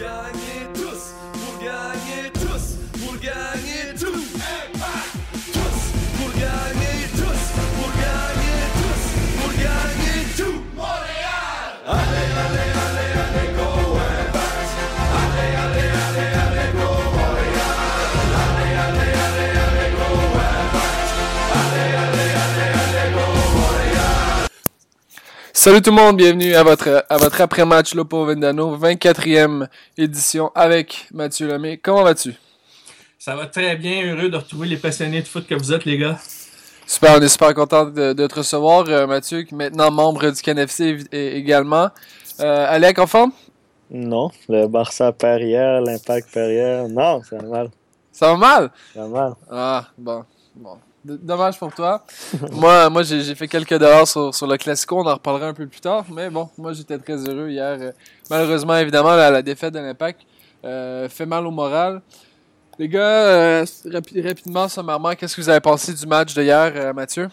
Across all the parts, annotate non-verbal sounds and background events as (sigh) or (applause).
Tous Salut tout le monde, bienvenue à votre, à votre après-match Lopo Vendano, 24e édition avec Mathieu Lemay. Comment vas-tu? Ça va très bien, heureux de retrouver les passionnés de foot que vous êtes, les gars. Super, on est super content de, de te recevoir, euh, Mathieu, qui est maintenant membre du CanFC également. Euh, Alec, en forme? Non, le Barça perd hier, l'Impact perd hier. Non, c'est mal. Ça va mal? C'est mal. Ah, bon. bon. Dommage pour toi. (laughs) moi, moi j'ai fait quelques dollars sur, sur le Classico, on en reparlera un peu plus tard, mais bon, moi j'étais très heureux hier. Euh, Malheureusement, évidemment, la, la défaite de l'Impact euh, fait mal au moral. Les gars, euh, rapi- rapidement, sommairement, qu'est-ce que vous avez pensé du match de hier, euh, Mathieu?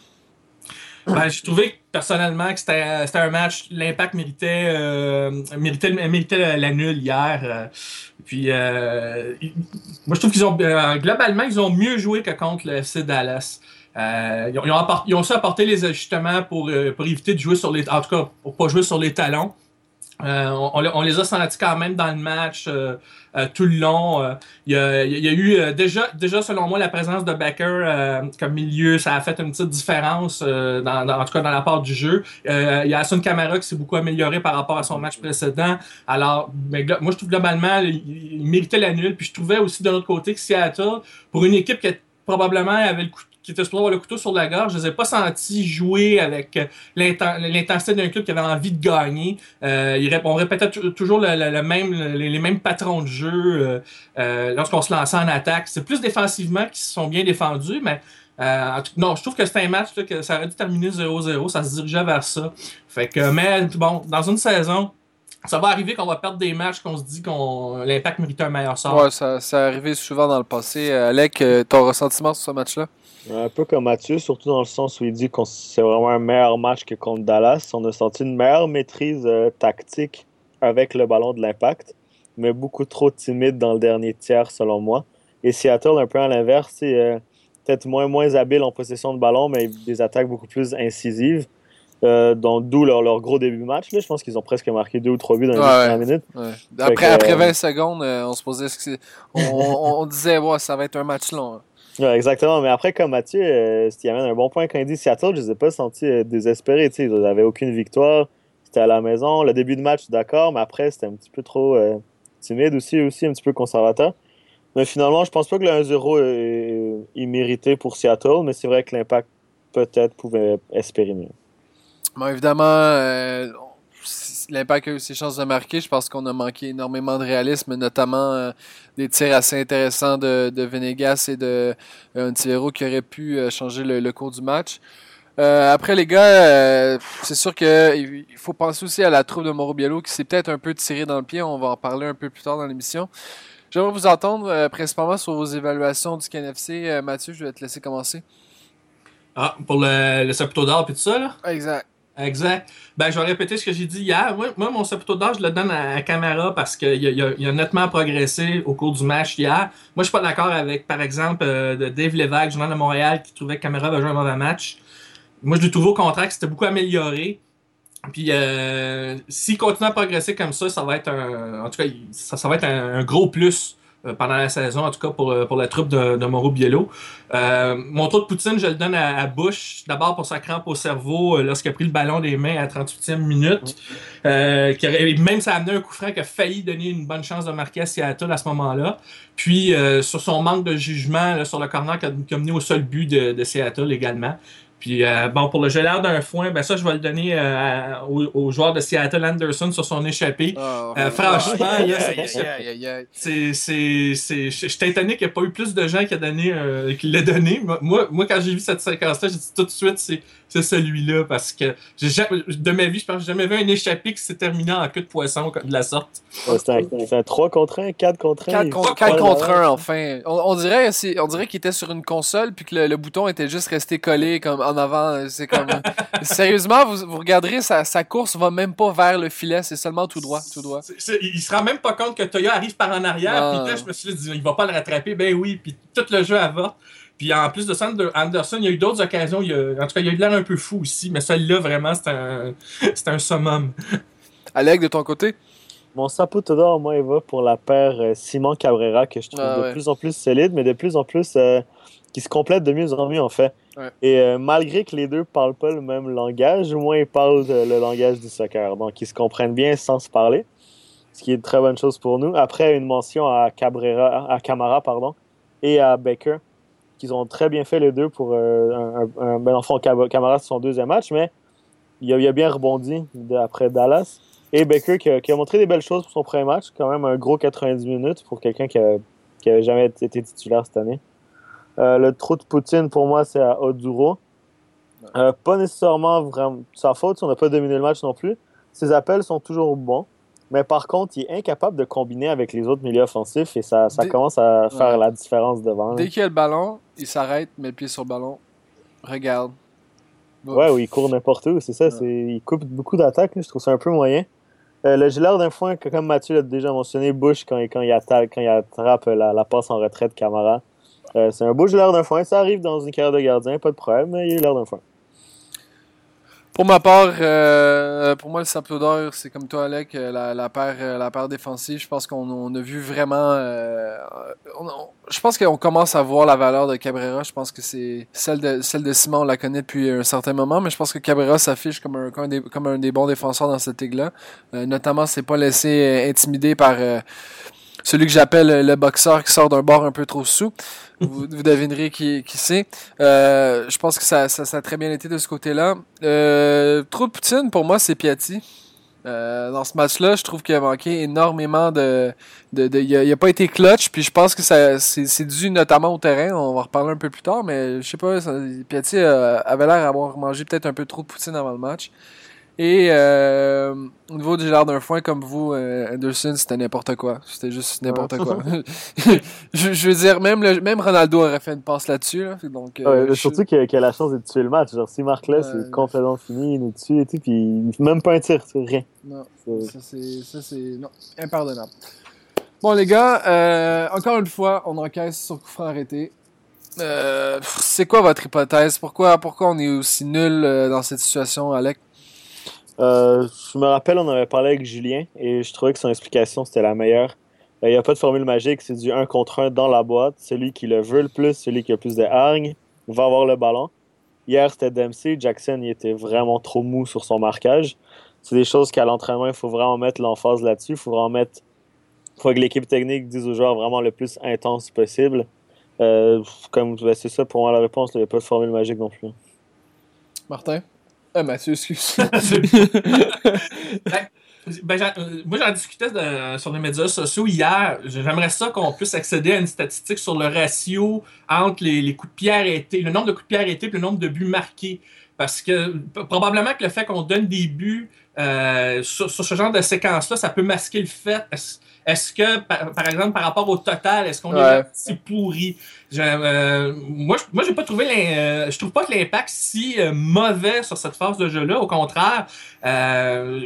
Ben, j'ai trouvé personnellement que c'était un match, l'impact méritait, euh, méritait, méritait la, nulle hier. euh, puis, euh, moi, je trouve qu'ils ont, euh, globalement, ils ont mieux joué que contre le FC Dallas. Euh, ils, ont, ils ont apport- ils ont apporté les ajustements pour, euh, pour éviter de jouer sur les, en tout cas, pour pas jouer sur les talons. Euh, on, les a sentis quand même dans le match euh, euh, tout le long. Il y, a, eu déjà, selon moi, la présence de Becker comme milieu, ça a fait une petite différence, dans, en tout cas dans la part du jeu. Il y a Asun Kamara qui s'est beaucoup amélioré par rapport à son match précédent. Alors, moi, je trouve globalement, il, méritait la nulle. Puis je trouvais aussi de l'autre côté que Seattle, pour une équipe qui probablement avait le coup qui était supposé avoir le couteau sur la gorge, je les ai pas sentis jouer avec euh, l'inten- l'intensité d'un club qui avait envie de gagner. Euh, on répétait tou- toujours les, mêmes patrons de jeu euh, euh, lorsqu'on se lançait en attaque. C'est plus défensivement qu'ils se sont bien défendus, mais euh, non, je trouve que c'était un match que ça aurait dû terminer 0-0. Ça se dirigeait vers ça. Fait que, mais bon, dans une saison, ça va arriver qu'on va perdre des matchs qu'on se dit qu'on l'impact méritait un meilleur sort. Ouais, ça, ça arrivé souvent dans le passé. Alec, ton ressentiment sur ce match-là? Un peu comme Mathieu, surtout dans le sens où il dit que c'est vraiment un meilleur match que contre Dallas. On a senti une meilleure maîtrise euh, tactique avec le ballon de l'impact, mais beaucoup trop timide dans le dernier tiers, selon moi. Et Seattle, un peu à l'inverse, c'est euh, peut-être moins, moins habile en possession de ballon, mais des attaques beaucoup plus incisives. Euh, d'où leur, leur gros début de match. Là. Je pense qu'ils ont presque marqué deux ou trois buts dans les Ouais, dernières minutes. Ouais. Fait Après, que, après euh, 20 secondes, on se posait ce que c'est- on, on, on disait ouais, ça va être un match long. hein. Ouais, exactement. Mais après, comme Mathieu, euh, ce qui amène un bon point quand il dit Seattle, je ne les ai pas sentis euh, désespérés. Tu sais, Ils n'avaient aucune victoire. C'était à la maison. Le début de match, d'accord, mais après, c'était un petit peu trop euh, timide aussi, aussi un petit peu conservateur. Mais finalement, je pense pas que le 1-0 est, est mérité pour Seattle, mais c'est vrai que l'impact peut-être pouvait espérer mieux. Bon, évidemment, euh, l'impact a eu ses chances de marquer. Je pense qu'on a manqué énormément de réalisme, notamment euh, des tirs assez intéressants de, de Venegas et de euh, qui auraient pu euh, changer le, le cours du match. Euh, après, les gars, euh, c'est sûr qu'il faut penser aussi à la troupe de Mauro Biello qui s'est peut-être un peu tiré dans le pied. On va en parler un peu plus tard dans l'émission. J'aimerais vous entendre euh, principalement sur vos évaluations du KNFC. Mathieu, je vais te laisser commencer. Ah, pour le, le Saputo d'or et tout ça, là? Exact. Exact. Ben, je vais répéter ce que j'ai dit hier. Moi, mon Saputo d'or, je le donne à, Camara parce qu'il a, nettement progressé au cours du match hier. Moi, je suis pas d'accord avec, par exemple, euh, Dave Lévesque, journal de Montréal, qui trouvait que Camara avait joué un mauvais match. Moi, je lui trouve au contraire que c'était beaucoup amélioré. Puis, euh, s'il continue à progresser comme ça, ça va être un, en tout cas, ça, ça va être un, gros plus pendant la saison, en tout cas pour, pour la troupe de, de Mauro Biello. Euh, mon tour de Poutine, je le donne à, à Bush, d'abord pour sa crampe au cerveau euh, lorsqu'il a pris le ballon des mains à 38e minute. Euh, qui aurait- même ça a amené un coup franc qui a failli donner une bonne chance de marquer à Seattle à ce moment-là. Puis euh, sur son manque de jugement là, sur le corner qui a, qui a mené au seul but de, de Seattle également. Puis euh, bon, pour le gelard d'un foin, ben ça, je vais le donner euh, au, au joueur de Seattle, Anderson, sur son échappée. Ah, Euh, franchement, c'est- aïe, aïe, aïe. c'est, c'est, c'est, je je suis étonné qu'il n'y ait pas eu plus de gens qui, a donné, euh, qui l'aient donné. Moi- quand j'ai vu cette séquence-là, j'ai dit tout de suite, c'est, c'est celui-là. Parce que jamais, de ma vie, je pense que j'ai jamais vu un échappé qui s'est terminé en queue de poisson de la sorte. Ouais, C'est un, c'est un 3 contre 1, 4 contre 1. 4 il contre, faut quatre pas contre le- 1, enfin. On, on dirait, c'est- on dirait qu'il était sur une console puis que le, le bouton était juste resté collé comme en avant. C'est comme. Sérieusement, vous, vous regarderez, sa, sa course va même pas vers le filet, c'est seulement tout droit, tout droit. Il se rend même pas compte que Toya arrive par en arrière. Puis là, je me suis dit, il va pas le rattraper. Ben oui. Puis tout le jeu avorte. Puis en plus de ça, Ander- Anderson, il y a eu d'autres occasions. Il y a- en tout cas, il a eu l'air un peu fou aussi. Mais celle-là, vraiment, c'est un, c'est un summum. Alec, de ton côté? Mon sapote d'or, moi, il va pour la paire euh, Simon Cabrera, que je trouve Ah de plus en plus solide, mais de plus en plus euh, qui se complète de mieux en mieux, en fait. Ouais. Et euh, malgré que les deux parlent pas le même langage, au moins ils parlent euh, le langage du soccer. Donc, ils se comprennent bien sans se parler, ce qui est une très bonne chose pour nous. Après, une mention à Cabrera, à Camara, pardon, et à Baker, qu'ils ont très bien fait les deux pour euh, un, un, un- ben, enfin, Cab- Camara, c'est son deuxième match, mais il a, il a bien rebondi après Dallas. Et Baker qui a, qui a montré des belles choses pour son premier match, quand même un gros 90 minutes pour quelqu'un qui, a- qui avait jamais été titulaire cette année. Euh, le trou de Poutine, pour moi, c'est à Oduro. Euh, pas nécessairement vraiment sa faute, si on n'a pas dominé le match non plus. Ses appels sont toujours bons. Mais par contre, il est incapable de combiner avec les autres milieux offensifs et ça, ça Dès- commence à faire Ouais. la différence devant. Dès qu'il y a le ballon, il s'arrête, met le pied sur le ballon, regarde. Ouais, oui, il court n'importe où, c'est ça. Il coupe beaucoup d'attaques, je trouve ça un peu moyen. Euh, le gilet d'un foin, comme Mathieu l'a déjà mentionné, Bush, quand, il- quand, il, attaque, quand il attrape la, la passe en retraite Camara. Euh, c'est un beau gilet d'un foin. Ça arrive dans une carrière de gardien, pas de problème, mais il a l'air d'un foin. Pour ma part, euh, pour moi, le Saplo d'or, c'est comme toi, Alec, euh, la, la paire, défensive. Je pense qu'on on a vu vraiment. je pense qu'on commence à voir la valeur de Cabrera. Je pense que c'est celle de Simon, on la connaît depuis un certain moment, mais je pense que Cabrera s'affiche comme un, des, bons défenseurs dans cette ligue-là. Notamment, c'est pas laissé intimider par celui que j'appelle le boxeur qui sort d'un bord un peu trop sous. Vous, vous devinerez qui, qui c'est. Euh, je pense que ça, ça, ça a très bien été de ce côté-là. Euh, trop de Poutine, pour moi, c'est Piatti. Euh, dans ce match-là, je trouve qu'il a manqué énormément de... de, de- il, a, a pas été clutch, puis je pense que ça c'est c'est dû notamment au terrain. On va en reparler un peu plus tard, mais je sais pas, ça, Piatti euh, avait l'air d'avoir mangé peut-être un peu trop de Poutine avant le match. Et euh, au niveau du jardin d'un foin, comme vous, euh, Anderson, c'était n'importe quoi. C'était juste n'importe quoi. (laughs) (laughs) je, je veux dire, même, le, même Ronaldo aurait fait une passe là-dessus. Là, donc, euh, Ouais, surtout qu'il a, la chance de tuer le match. Genre, s'il marque là, c'est complètement fini, il nous tue et tout, puis il- même pas un tir, c'est rien. Non, ça c'est, impardonnable. Bon les gars, encore une fois, on encaisse sur coup franc arrêté. C'est quoi votre hypothèse? Pourquoi, pourquoi on est aussi nul dans cette situation, Alec? Euh, je me rappelle, on avait parlé avec Julien et je trouvais que son explication c'était la meilleure. Euh, Il n'y a pas de formule magique, c'est du 1 contre 1 dans la boîte. Celui qui le veut le plus, celui qui a plus de hargne, va avoir le ballon. Hier, c'était Dempsey. Jackson, il était vraiment trop mou sur son marquage. C'est des choses qu'à l'entraînement, il faut vraiment mettre l'emphase là-dessus. Il faut vraiment mettre. faut que l'équipe technique dise aux joueurs vraiment le plus intense possible. Euh, comme ben, c'est ça pour moi la réponse, il n'y a pas de formule magique non plus. Martin? Euh, Mathieu, excuse. (laughs) (laughs) Ben, j'en- euh, moi, j'en discutais de- sur les médias sociaux hier. J'aimerais ça qu'on puisse accéder à une statistique sur le ratio entre les, les coups de pied arrêtés, le nombre de coups de pied arrêtés et le nombre de buts marqués. parce que probablement que le fait qu'on donne des buts euh, sur, sur ce genre de séquence-là, ça peut masquer le fait. Est-ce que, par, par exemple, par rapport au total, est-ce qu'on Ouais. est si pourri? Je, euh, moi, je- moi, j'ai pas trouvé euh, je trouve pas que l'impact si euh, mauvais sur cette phase de jeu-là. Au contraire,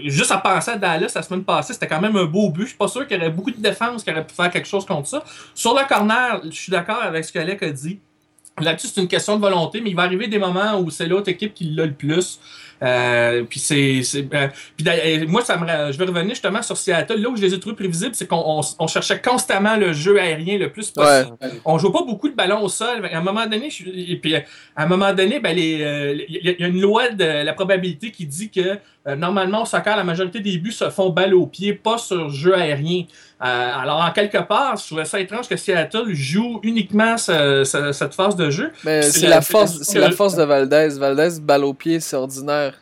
juste à penser à Dallas la semaine passée, c'était quand même un beau but. Je suis pas sûr qu'il y aurait beaucoup de défense qui aurait pu faire quelque chose contre ça. Sur le corner, je suis d'accord avec ce que Alec a dit. Là-dessus, c'est une question de volonté, mais il va arriver des moments où c'est l'autre équipe qui l'a le plus. Euh, puis c'est, euh, moi ça me je vais revenir justement sur Seattle là où je les ai trouvés prévisibles c'est qu'on on, on cherchait constamment le jeu aérien le plus possible on joue pas beaucoup de ballons au sol. À un moment donné, je, et puis à un moment donné, ben les, euh, il y a une loi de la probabilité qui dit que euh, normalement au soccer, la majorité des buts se font balle au pied, pas sur jeu aérien. Euh, alors en quelque part, je trouvais ça étrange que Seattle joue uniquement ce- ce- cette phase de jeu. Mais C'est c'est la- la force, c'est c'est la le- force de Valdez. Valdez, balle au pied, c'est ordinaire.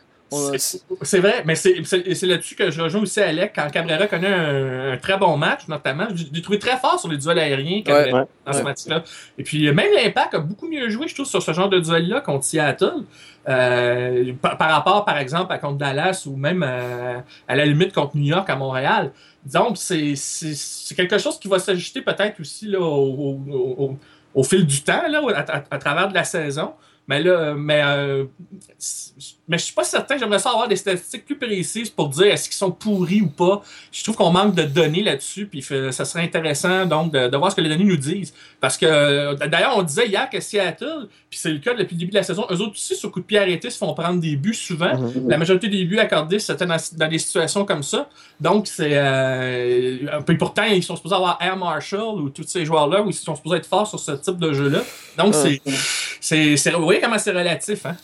C'est c'est vrai, mais c'est c'est- c'est là-dessus que je rejoins aussi Alec quand Cabrera connaît un, un très bon match, notamment. Je l'ai trouvé très fort sur les duels aériens Cabrera, Ouais, dans ce ouais. match-là. Et puis, euh, même l'Impact a beaucoup mieux joué, je trouve, sur ce genre de duel-là contre Seattle. Euh, par, rapport, par exemple, à contre Dallas ou même euh, à la limite contre New York à Montréal. Donc, c'est quelque chose qui va s'ajuster peut-être aussi là, au, au- au- au fil du temps, là, à, à- travers de la saison. Mais là, mais, euh, mais je suis pas certain. J'aimerais ça avoir des statistiques plus précises pour dire est-ce qu'ils sont pourris ou pas. Je trouve qu'on manque de données là-dessus, puis ça serait intéressant donc de, de voir ce que les données nous disent. Parce que euh, d'ailleurs, on disait hier que Seattle, puis c'est le cas depuis le début de la saison, eux autres aussi, sur coup de pied arrêté, se font prendre des buts souvent. La majorité des buts accordés, c'était dans, dans des situations comme ça. Donc, c'est. Euh, puis pourtant, ils sont supposés avoir Air Marshall ou tous ces joueurs-là, où ils sont supposés être forts sur ce type de jeu-là. Donc, c'est. c'est- Vous voyez comment c'est relatif, hein?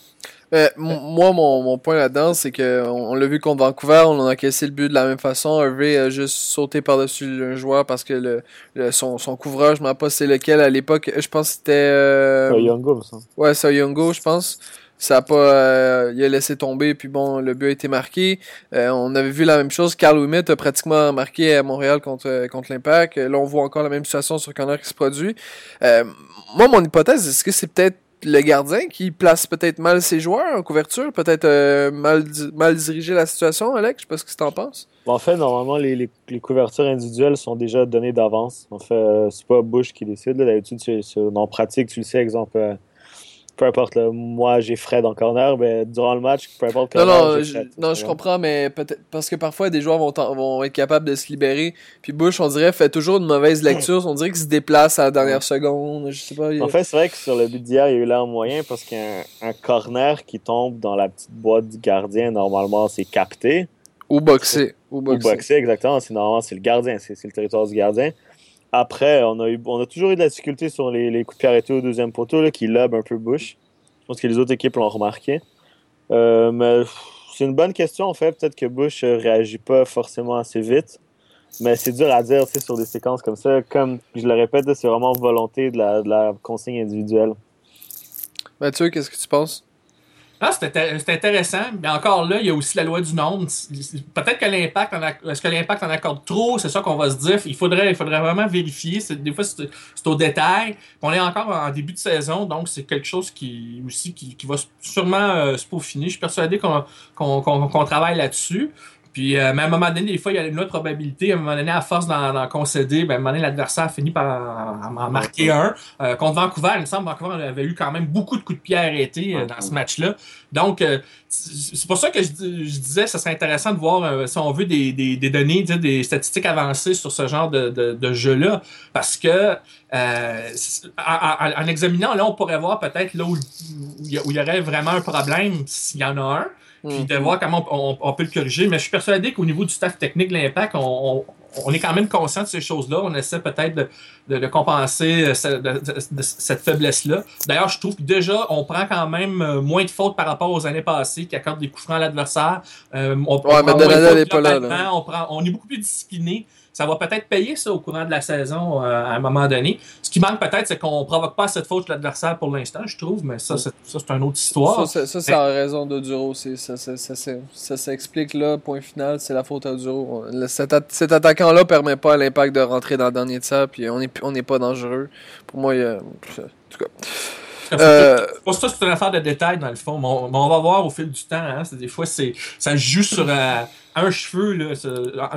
Moi, mon, mon point là-dedans, c'est que on, on l'a vu contre Vancouver, on a encaissé le but de la même façon. Hervé a juste sauté par-dessus un joueur parce que le, le- son, son couvreur, je ne pas c'est lequel à l'époque. Je pense que c'était. euh, Ouais, Youngo, ça. Ouais, c'est Youngo, je pense. Ça a pas, euh, il a laissé tomber, puis bon, le but a été marqué. Euh, on avait vu la même chose. Carl Ouimet a pratiquement marqué à Montréal contre, euh, contre l'Impact. Là, on voit encore la même situation sur corner qui se produit. Euh, moi, mon hypothèse, est-ce que c'est peut-être le gardien qui place peut-être mal ses joueurs en couverture, peut-être euh, mal, mal dirigé la situation, Alex? Je sais pas ce que tu en penses. En fait, normalement, les, les, couvertures individuelles sont déjà données d'avance. En fait, euh, c'est pas Bush qui décide. D'habitude, en pratique, tu le sais, exemple, euh, peu importe, là, moi j'ai Fred en corner, ben, durant le match, peu importe Non, corner, non, je, non, je comprends, mais peut-être parce que parfois des joueurs vont, vont être capables de se libérer. Puis Bush, on dirait, fait toujours une mauvaise lecture. On dirait qu'il se déplace à la dernière seconde. Je sais pas. il- En fait, c'est vrai que sur le but d'hier, il y a eu l'air moyen parce qu'un un corner qui tombe dans la petite boîte du gardien, normalement, c'est capté. Ou boxer. Ou boxé, exactement. C'est normalement, c'est le gardien, c'est le territoire du gardien. Après, on a, eu, on a toujours eu de la difficulté sur les, les coups de pied arrêtés au deuxième poteau là, qui lob un peu Bush. Je pense que les autres équipes l'ont remarqué. Euh, mais c'est une bonne question, en fait. Peut-être que Bush euh, réagit pas forcément assez vite. Mais c'est dur à dire tu sais, sur des séquences comme ça. Comme je le répète, c'est vraiment volonté de la, de la consigne individuelle. Mathieu, qu'est-ce que tu penses? Ah, c'est inté- c'est intéressant, mais encore là, il y a aussi la loi du nombre. Peut-être que l'impact est-ce que l'impact en accorde trop, c'est ça qu'on va se dire. Il faudrait, il faudrait vraiment vérifier. Des fois, c'est au détail. On est encore en début de saison, donc c'est quelque chose qui aussi qui, qui va sûrement euh, se peaufiner. Je suis persuadé qu'on qu'on- qu'on travaille là-dessus. Puis, euh, mais à un moment donné, des fois, il y a une autre probabilité. À un moment donné, à force d'en concéder, ben, à un moment donné, l'adversaire finit par en, en marquer un. Euh, contre Vancouver, il me semble que Vancouver avait eu quand même beaucoup de coups de pied arrêtés euh, dans ce match-là. Donc, euh, c'est pour ça que je, dis- je disais que ce serait intéressant de voir, euh, si on veut, des, des, des données, des statistiques avancées sur ce genre de, de, de jeu-là. Parce que, euh, en, examinant, là, on pourrait voir peut-être là où il y aurait vraiment un problème, s'il y en a un puis Mhm. de voir comment on, on- on peut le corriger. Mais je suis persuadé qu'au niveau du staff technique de l'Impact, on, est quand même conscient de ces choses-là. On essaie peut-être de, de- de compenser euh, de- cette faiblesse-là. D'ailleurs, je trouve que déjà, on prend quand même euh, moins de fautes par rapport aux années passées qui accordent des coups francs à l'adversaire. Euh, on, prend mais moins de là, là. prend, on est beaucoup plus discipliné. Ça va peut-être payer ça au courant de la saison euh, à un moment donné. Ce qui manque peut-être, c'est qu'on provoque pas cette faute de l'adversaire pour l'instant, je trouve, mais ça, c'est, ça, c'est une autre histoire. Ça, c'est- ça, c'est en raison de Duro. c'est- Ça, ça, ça, s'explique là, point final, c'est la faute à Duro. Cet, at- cet attaquant-là permet pas à l'impact de rentrer dans le dernier tiers, puis on n'est on n'est pas dangereux. Pour moi, il y a. En tout cas. Euh, Pour ça, c'est une affaire de détail dans le fond. Mais on, mais on va voir au fil du temps. Hein, c'est- des fois, c'est ça joue sur euh, un cheveu.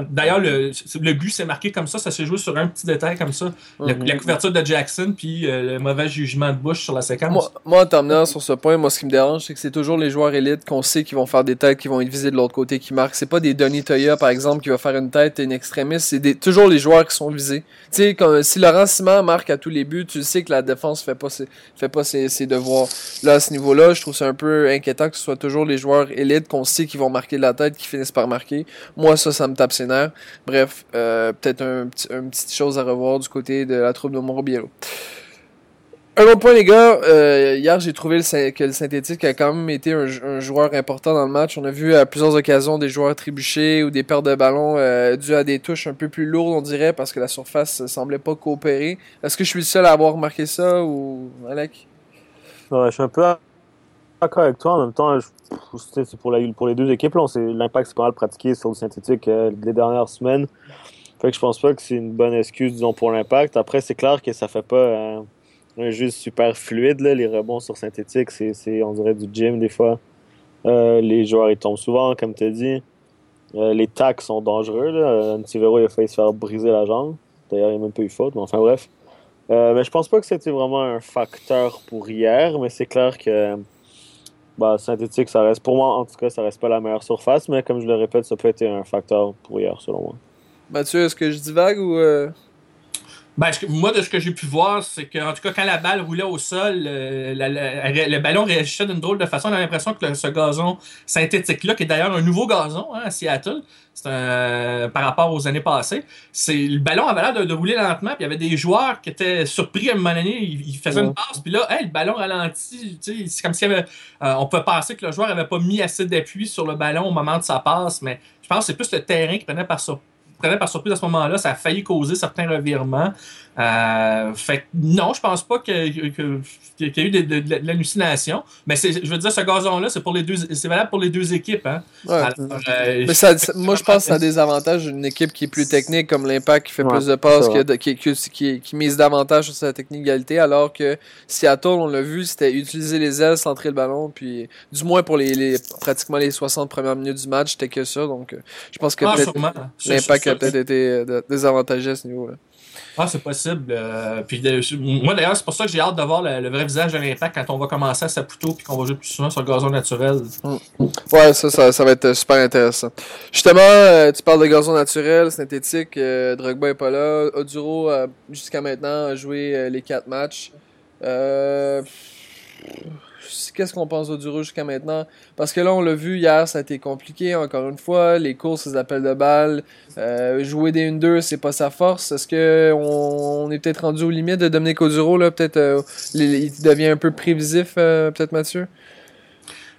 D'ailleurs, le, c'est- le but s'est marqué comme ça. Ça s'est joué sur un petit détail comme ça. La, Mhm. la couverture de Jackson, puis euh, le mauvais jugement de Bush sur la séquence. Moi, moi, en terminant sur ce point, moi, ce qui me dérange, c'est que c'est toujours les joueurs élites qu'on sait qui vont faire des têtes, qui vont être visés de l'autre côté, qui marquent. C'est pas des Donny Toya, par exemple, qui va faire une tête et une extrémiste. C'est toujours les joueurs qui sont visés. Tu sais, si Laurent Simon marque à tous les buts, tu sais que la défense fait pas ses, fait pas ses, ses devoirs. Là, à ce niveau-là, je trouve ça un peu inquiétant que ce soit toujours les joueurs élites qu'on sait qui vont marquer de la tête, qui finissent par marquer. Moi, ça, ça me tape ses nerfs. Bref, euh, peut-être un, petite chose à revoir du côté de la troupe de Montrebiello. Un autre point, les gars. Euh, hier, j'ai trouvé que le synthétique a quand même été un, joueur important dans le match. On a vu à plusieurs occasions des joueurs trébucher ou des pertes de ballon euh, dues à des touches un peu plus lourdes, on dirait, parce que la surface semblait pas coopérer. Est-ce que je suis le seul à avoir remarqué ça ou Alec? Je suis un peu d'accord avec toi. En même temps, c'est pour, les deux équipes. L'impact, c'est pas mal pratiqué sur le synthétique euh, les dernières semaines. Fait que je pense pas que c'est une bonne excuse, pour l'impact. Après, c'est clair que ça fait pas euh, un jeu super fluide. Les rebonds sur synthétique, c'est, on dirait, du gym des fois. Euh, les joueurs, ils tombent souvent, comme tu as dit. Les tacks sont dangereux. Là. Antivero, il a failli se faire briser la jambe. D'ailleurs, il n'a même pas eu faute. Mais enfin, bref. Mais je pense pas que c'était vraiment un facteur pour hier, mais c'est clair que bah, synthétique, ça reste pour moi en tout cas, ça reste pas la meilleure surface, mais comme je le répète, ça peut être un facteur pour hier selon moi. Mathieu, est-ce que je divague ou... euh, Ben, moi, de ce que j'ai pu voir, c'est que, en tout cas, quand la balle roulait au sol, euh, la- la- le ballon réagissait d'une drôle de façon. On a l'impression que le- ce gazon synthétique-là, qui est d'ailleurs un nouveau gazon hein, à Seattle, c'est un- par rapport aux années passées, c'est le ballon avait l'air de, de rouler lentement, puis il y avait des joueurs qui étaient surpris à un moment donné, ils, ils faisaient Ouais. une passe, puis là, hey, le ballon ralentit, tu sais, c'est comme si on peut penser que le joueur avait pas mis assez d'appui sur le ballon au moment de sa passe, mais je pense que c'est plus le terrain qui prenait par surprise prenait par surprise à ce moment-là, ça a failli causer certains revirements. Euh, fait que non, je pense pas que- qu'il y a eu de, de- de l'hallucination. Mais c'est- je veux dire, ce gazon-là, c'est pour les deux, c'est valable pour les deux équipes. Hein? ouais. Alors, euh, Mais ça, ça- moi, je pense que ça a des avantages d'une équipe qui est plus technique, comme l'Impact, qui fait Ouais, plus de passes, qui, qui, qui, qui- qui mise davantage sur sa technicalité, alors que Seattle, on l'a vu, c'était utiliser les ailes, centrer le ballon, puis du moins pour les, les pratiquement les 60 premières minutes du match, c'était que ça. Donc, euh, je pense que ah, l'Impact a peut-être été euh, désavantagé à ce niveau-là. Ah, c'est possible. Euh, puis moi, d'ailleurs, c'est pour ça que j'ai hâte de voir le, vrai visage de l'impact quand on va commencer à Saputo puis qu'on va jouer plus souvent sur le gazon naturel. Ouais, ça, ça, va être super intéressant. Justement, euh, tu parles de gazon naturel, synthétique, euh, Drogba est pas là. Oduro, jusqu'à maintenant, a joué euh, les quatre matchs. Euh, Qu'est-ce qu'on pense d'Oduro jusqu'à maintenant? Parce que là, on l'a vu hier, ça a été compliqué, encore une fois. Les courses, les appels de balles, euh, jouer des 1-2, c'est pas sa force. Est-ce que on, est peut-être rendu aux limites de Dominique Oduro, là? Peut-être, euh, il devient un peu prévisif, euh, peut-être, Mathieu?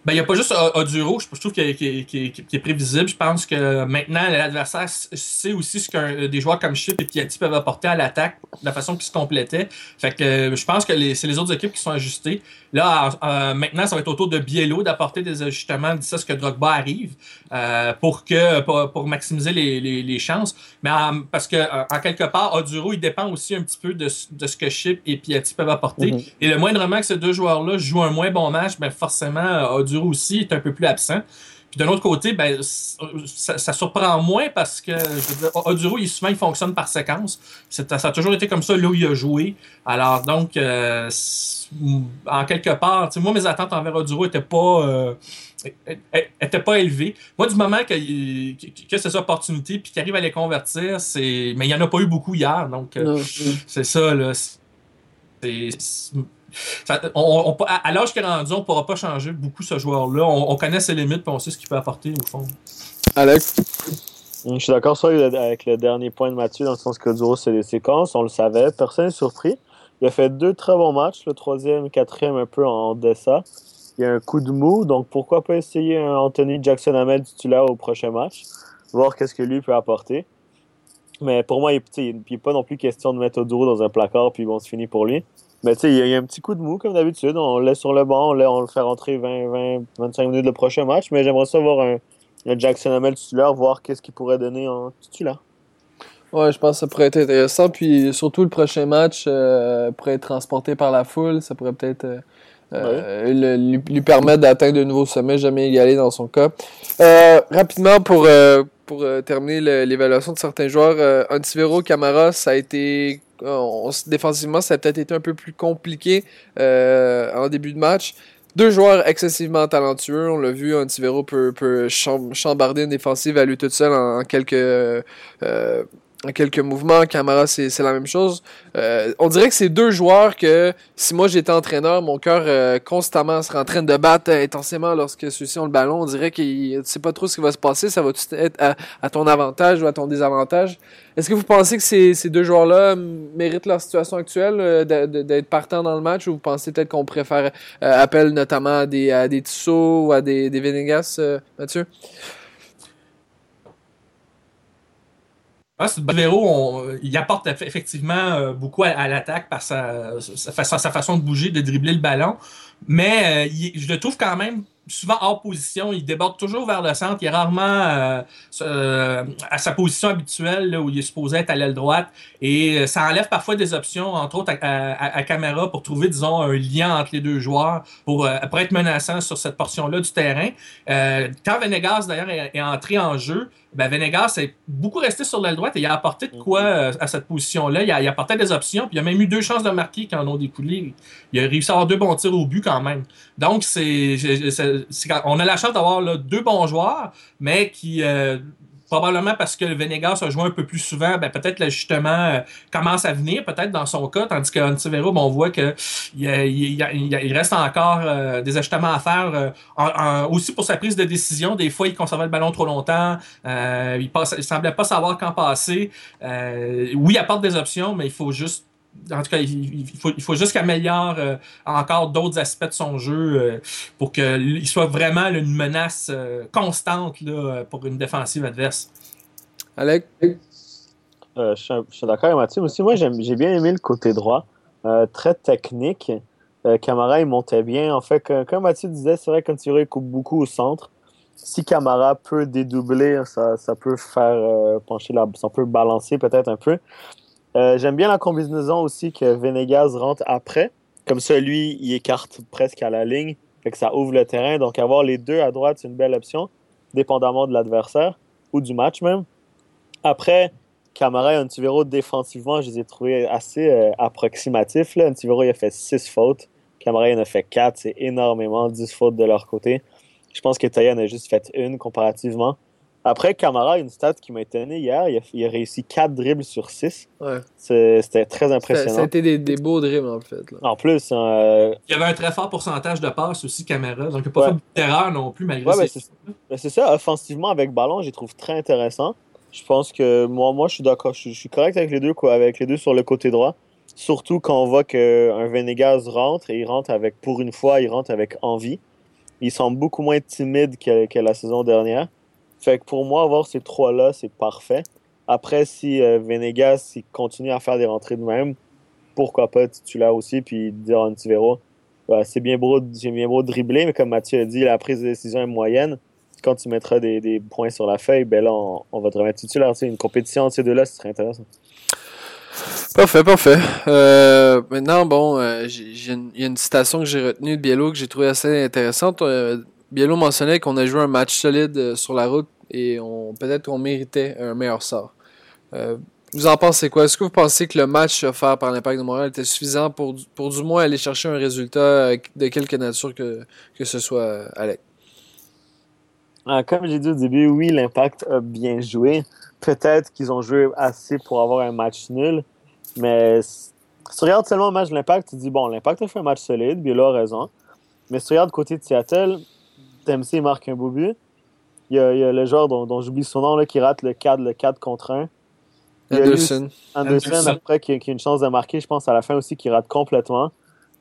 Ben, il n'y a pas juste Oduro, je trouve qu'il est, prévisible. Je pense que maintenant, l'adversaire sait aussi ce que des joueurs comme Chip et Piatti peuvent apporter à l'attaque, de la façon qu'ils se complétaient. Fait que euh, je pense que c'est les autres équipes qui sont ajustées. Là, euh, maintenant, ça va être autour de Biello d'apporter des ajustements d'ici à ce que Drogba arrive euh, pour, que, pour, pour maximiser les, les, les chances. Mais en- parce que, en quelque part, Oduro, il dépend aussi un petit peu de, ce- de ce que Chip et Piatti peuvent apporter. Mhm. Et le moindrement que ces deux joueurs-là jouent un moins bon match, ben forcément, euh, Oduro aussi est un peu plus absent. Puis d'un autre côté, ben, ça, ça surprend moins parce que je veux dire, Oduro, il, souvent, il fonctionne par séquence. C'est- Ça a toujours été comme ça là où il a joué. Alors donc, euh, en quelque part, moi, mes attentes envers Oduro n'étaient pas, euh, étaient pas élevées. Moi, du moment que, que, ces opportunités puis qu'il arrive à les convertir, c'est. Mais il n'y en a pas eu beaucoup hier. Donc, euh, c'est ça, là. C'est- ça- on- on- à à l'âge qu'il est rendu, on ne pourra pas changer beaucoup ce joueur-là. On, on connaît ses limites et on sait ce qu'il peut apporter au fond. Alex? Je suis d'accord avec le dernier point de Mathieu, dans le sens que Duro, c'est des séquences, on le savait, personne n'est surpris. Il a fait deux très bons matchs, le troisième, le quatrième un peu en deçà. Il y a un coup de mou, donc pourquoi pas essayer un Anthony Jackson Hamel titulaire au prochain match, voir qu'est-ce que lui peut apporter. Mais pour moi, il n'est pas non plus question de mettre Oduro dans un placard, puis bon, c'est fini pour lui. Mais tu sais, il y, a- il y a un petit coup de mou, comme d'habitude. On le laisse sur le banc, on le, on le fait rentrer 20, 20, 25 minutes le prochain match. Mais j'aimerais ça voir un, un Jackson Hamel titulaire, voir qu'est-ce qu'il pourrait donner en titulaire. Ouais, je pense que ça pourrait être intéressant. Puis surtout, le prochain match euh, pourrait être transporté par la foule. Ça pourrait peut-être euh, euh, lui, lui permettre d'atteindre de nouveaux sommets, jamais égalés dans son cas. Rapidement, pour, pour terminer l'évaluation de certains joueurs, Antivero, Camara, ça a été. Défensivement, ça a peut-être été un peu plus compliqué euh, en début de match. Deux joueurs excessivement talentueux. On l'a vu, Antivero peut, peut cham- chambarder une défensive à lui toute seule en, quelques, euh, quelques mouvements. Camara, c'est la même chose. Euh, on dirait que c'est deux joueurs que, si moi j'étais entraîneur, mon cœur euh, constamment serait en train de battre intensément lorsque ceux-ci ont le ballon. On dirait qu'il ne sait pas trop ce qui va se passer. Ça va être à, à ton avantage ou à ton désavantage? Est-ce que vous pensez que ces, ces deux joueurs-là méritent leur situation actuelle euh, d'être partants dans le match ou vous pensez peut-être qu'on préfère euh, appel notamment à des, à des Tissot ou à des, des Venegas, euh, Mathieu? Ah, c'est on- il apporte eff- effectivement euh, beaucoup à, l'attaque par sa, sa, fa- sa façon de bouger, de dribbler le ballon. Mais euh, je le trouve quand même souvent hors position. Il déborde toujours vers le centre. Il est rarement euh, euh, à sa position habituelle là, où il est supposé être à l'aile droite. Et euh, ça enlève parfois des options, entre autres à, à- à caméra, pour trouver, disons, un lien entre les deux joueurs pour, euh, pour être menaçant sur cette portion-là du terrain. Quand Venegas, d'ailleurs, est, est entré en jeu, ben Venegas est beaucoup resté sur l'aile droite et il a apporté de quoi euh, à cette position-là. Il a, il a apporté des options, puis il a même eu deux chances de marquer qui en ont découlé. Il a réussi à avoir deux bons tirs au but quand même. Donc, c'est, on a la chance d'avoir deux bons joueurs, mais qui, euh, probablement parce que le Venegas a joué un peu plus souvent, ben, peut-être l'ajustement euh, commence à venir, peut-être dans son cas, tandis que Antivero, on voit que il, il reste encore euh, des ajustements à faire, euh, aussi pour sa prise de décision. Des fois, il conservait le ballon trop longtemps, euh, il, passe, il semblait pas savoir quand passer. Euh, oui, il apporte des options, mais il faut juste en tout cas, il, faut, il faut juste qu'il améliore euh, encore d'autres aspects de son jeu euh, pour qu'il soit vraiment là, une menace euh, constante là, pour une défensive adverse. Alec? Euh, je suis, d'accord avec Mathieu. Aussi, moi, j'ai bien aimé le côté droit. Euh, très technique. Euh, Camara, il montait bien. En fait, que- comme Mathieu disait, c'est vrai qu'un tireur, il coupe beaucoup au centre. Si Camara peut dédoubler, ça, ça peut faire euh, pencher la... Ça peut balancer peut-être un peu. Euh, J'aime bien la combinaison aussi que Venegas rentre après. Comme ça, lui, il écarte presque à la ligne. Fait que ça ouvre le terrain. Donc, avoir les deux à droite, c'est une belle option, dépendamment de l'adversaire ou du match même. Après, Camara et Antivero, défensivement, je les ai trouvés assez euh, approximatifs. Antivero, il a fait 6 fautes. Camara, il en a fait 4. C'est énormément, 10 fautes de leur côté. Je pense que Taya en a juste fait une comparativement. Après, Camara, une stat qui m'a étonné hier, il a, il a réussi 4 dribbles sur 6. Ouais. C'était très Ça, ça a impressionnant. été des, des beaux dribbles, en fait. Là. En plus, euh, Il y avait un très fort pourcentage de passes aussi, Camara. Donc, il n'a pas Ouais. fait beaucoup d'erreurs non plus, malgré Ouais, ben, ses- c'est ben, c'est ça, offensivement avec ballon, je les trouve très intéressants. Je pense que moi, moi je suis d'accord, je, je suis correct avec les deux, quoi, avec les deux sur le côté droit. Surtout quand on voit qu'un Venegas rentre et il rentre avec, pour une fois, il rentre avec envie. Il semble beaucoup moins timide que, que la saison dernière. Fait que pour moi, avoir ces trois-là, c'est parfait. Après, si euh, Venegas continue à faire des rentrées de même, pourquoi pas titulaire aussi, puis dire Antivero, bah, c'est bien beau, bien beau dribbler, mais comme Mathieu a dit, la prise de décision est moyenne. Quand tu mettras des, points sur la feuille, ben là, on, va te remettre titulaire. C'est une compétition entre ces deux-là, ce serait intéressant. Parfait, parfait. Euh, maintenant, bon, euh, il y a une citation que j'ai retenue de Biello que j'ai trouvé assez intéressante. Euh, Biello mentionnait qu'on a joué un match solide euh, sur la route et on peut-être qu'on méritait un meilleur sort. Euh, vous en pensez quoi? Est-ce que vous pensez que le match offert par l'Impact de Montréal était suffisant pour, pour du moins aller chercher un résultat euh, de quelque nature que, que ce soit, Alec? Comme j'ai dit au début, oui, l'Impact a bien joué. Peut-être qu'ils ont joué assez pour avoir un match nul, mais si tu regardes seulement le match de l'Impact, tu dis, bon, l'Impact a fait un match solide, Biello a raison. Mais si tu regardes côté de Seattle, TMC marque un beau but. Il y a, il y a le joueur dont, dont j'oublie son nom là, qui rate le 4, le 4 contre 1. Il y a eu Anderson. Anderson, Anderson. après, qui, qui a une chance de marquer, je pense, à la fin aussi, qui rate complètement.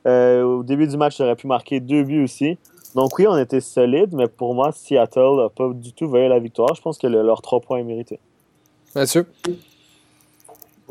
Euh, au début du match, il aurait pu marquer deux buts aussi. Donc oui, on était solide, mais pour moi, Seattle n'a pas du tout volé la victoire. Je pense que le- leurs trois points est mérité. Mathieu?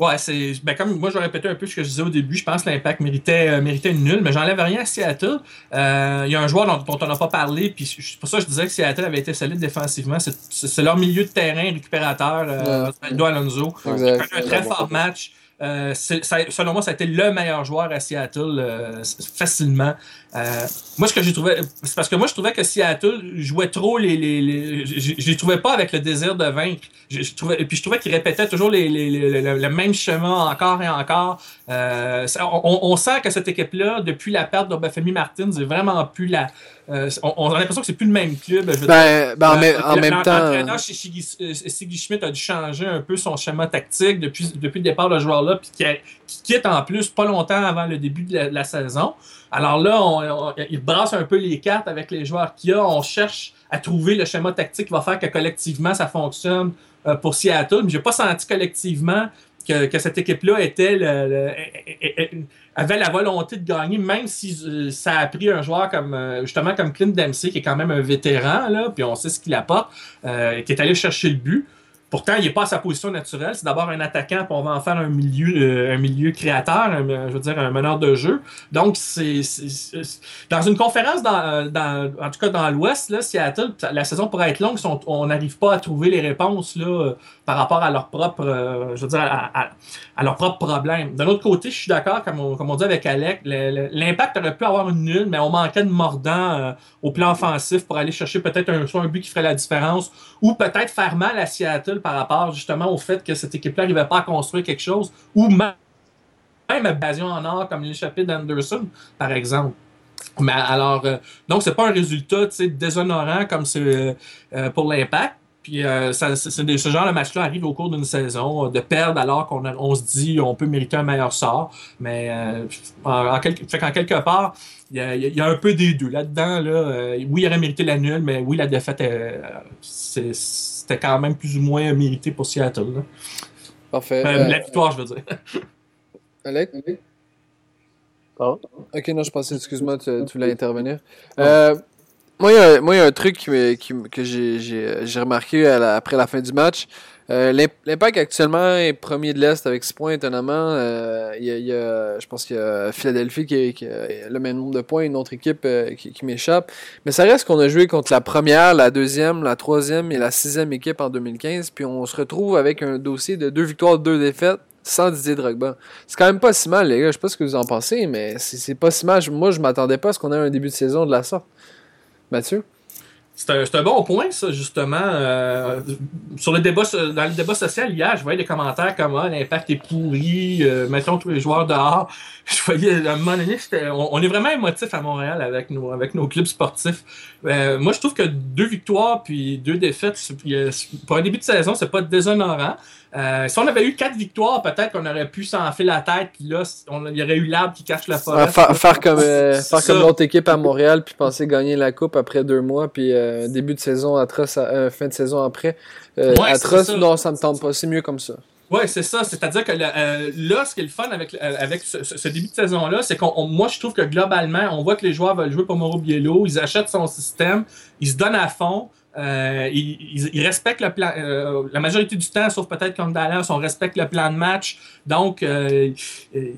Ouais, c'est. Ben, comme moi, je vais répéter un peu ce que je disais au début, je pense que l'impact méritait, euh, méritait une nulle, mais j'enlève rien à Seattle. Euh, Il y a un joueur dont, dont on n'a pas parlé, puis c'est pour ça que je disais que Seattle avait été solide défensivement. C'est- leur milieu de terrain récupérateur, euh. Osvaldo Alonso. A fait un très fort match. Euh, ça- selon moi, ça a été le meilleur joueur à Seattle euh, facilement. Euh, moi, ce que j'ai trouvé, c'est parce que moi, je trouvais que Seattle jouait trop les, les, les je, je les trouvais pas avec le désir de vaincre. Je, je trouvais, et puis je trouvais qu'ils répétaient toujours les, les, les- le, le même schéma encore et encore. Euh, on, on sent que cette équipe-là, depuis la perte d'Obafemi Martins, c'est vraiment plus la. euh, on, on a l'impression que c'est plus le même club. Je veux dire, Ben, ben, en, même- le- temps. L'entraîneur chez Siggy euh, Schmidt a dû changer un peu son schéma tactique depuis, depuis le départ de ce joueur-là, puis qui, qui quitte en plus pas longtemps avant le début de la, de la saison. Alors là, on, on- il brasse un peu les cartes avec les joueurs qu'il y a. On cherche à trouver le schéma tactique qui va faire que collectivement ça fonctionne euh, pour Seattle. Mais j'ai pas senti collectivement que, que cette équipe-là était le- le- avait la volonté de gagner, même si euh, ça a pris un joueur comme euh, justement comme Clint Dempsey, qui est quand même un vétéran, puis on sait ce qu'il apporte, euh, qui est allé chercher le but. Pourtant, il n'est pas à sa position naturelle. C'est d'abord un attaquant, puis on va en faire un milieu, euh, un milieu créateur, un, je veux dire un meneur de jeu. Donc, c'est dans une conférence, dans, dans- en tout cas dans l'Ouest, Seattle, la saison pourrait être longue si on n'arrive pas à trouver les réponses là, euh, par rapport à leur propre, euh, je veux dire, à, à- à leurs propres problèmes. D'un autre côté, je suis d'accord, comme on, comme on dit avec Alec, le- le- l'impact aurait pu avoir une nulle, mais on manquait de mordant euh, au plan offensif pour aller chercher peut-être un, soit un but qui ferait la différence ou peut-être faire mal à Seattle par rapport justement au fait que cette équipe-là n'arrivait pas à construire quelque chose ou même même Invasion en or comme l'échappée d'Anderson, par exemple. Mais alors, euh, donc c'est pas un résultat déshonorant comme c'est euh, euh, pour l'impact. Puis euh, ça, ce genre de match-là arrive au cours d'une saison, de perdre alors qu'on on se dit on peut mériter un meilleur sort. Mais en, en quelque part, il y a, il y a un peu des deux là-dedans. Là, Euh, oui, il aurait mérité la nulle, mais oui, la défaite, euh, c'est- c'était quand même plus ou moins mérité pour Seattle. là. Parfait. Euh, Euh, la victoire, je veux dire. (laughs) Alec? Pardon? Ok, non, je pensais, excuse-moi, tu, tu voulais intervenir. Euh, moi, il y a un- moi, il y a un truc qui que j'ai- remarqué à la- après la fin du match. Euh, l'Imp- L'Impact actuellement est premier de l'Est avec 6 points, étonnamment. Euh, y a, je pense qu'il y a Philadelphie qui, a le même nombre de points, une autre équipe euh, qui, qui m'échappe. Mais ça reste qu'on a joué contre la première, la deuxième, la troisième et la sixième équipe en 2015. Puis on se retrouve avec un dossier de deux victoires, deux défaites sans Didier Drogba. C'est quand même pas si mal, les gars. Je sais pas ce que vous en pensez, mais c'est pas si mal. Moi, je m'attendais pas à ce qu'on ait un début de saison de la sorte. Mathieu? C'est un, un bon point, ça, justement. Euh, sur le débat, dans le débat social hier, je voyais des commentaires comme ah, l'impact est pourri, euh, mettons tous les joueurs dehors. (laughs) Je voyais à un moment donné, on, on est vraiment émotif à Montréal avec nos, avec nos clubs sportifs. Euh, moi, je trouve que deux victoires puis deux défaites, pour un début de saison, c'est pas déshonorant. Euh, si on avait eu quatre victoires, peut-être qu'on aurait pu s'enfiler la tête, puis là, on, il y aurait eu l'arbre qui cache la forêt. Ah, fa- faire comme, euh, faire comme l'autre équipe à Montréal, puis penser gagner la coupe après deux mois, puis euh, début de saison atroce, à- euh, fin de saison après. Ouais, atroce, ça. non, ça me tente pas. C'est mieux comme ça. Oui, c'est ça. C'est-à-dire que le- euh, là, ce qui est le fun avec, euh, avec ce, ce- début de saison-là, c'est qu'on, on- moi, je trouve que globalement, on voit que les joueurs veulent jouer pour Mauro Biello, ils achètent son système, ils se donnent à fond, euh, ils, ils- respectent le plan. euh, la majorité du temps, sauf peut-être contre Dallas, on respecte le plan de match. Donc, euh, euh,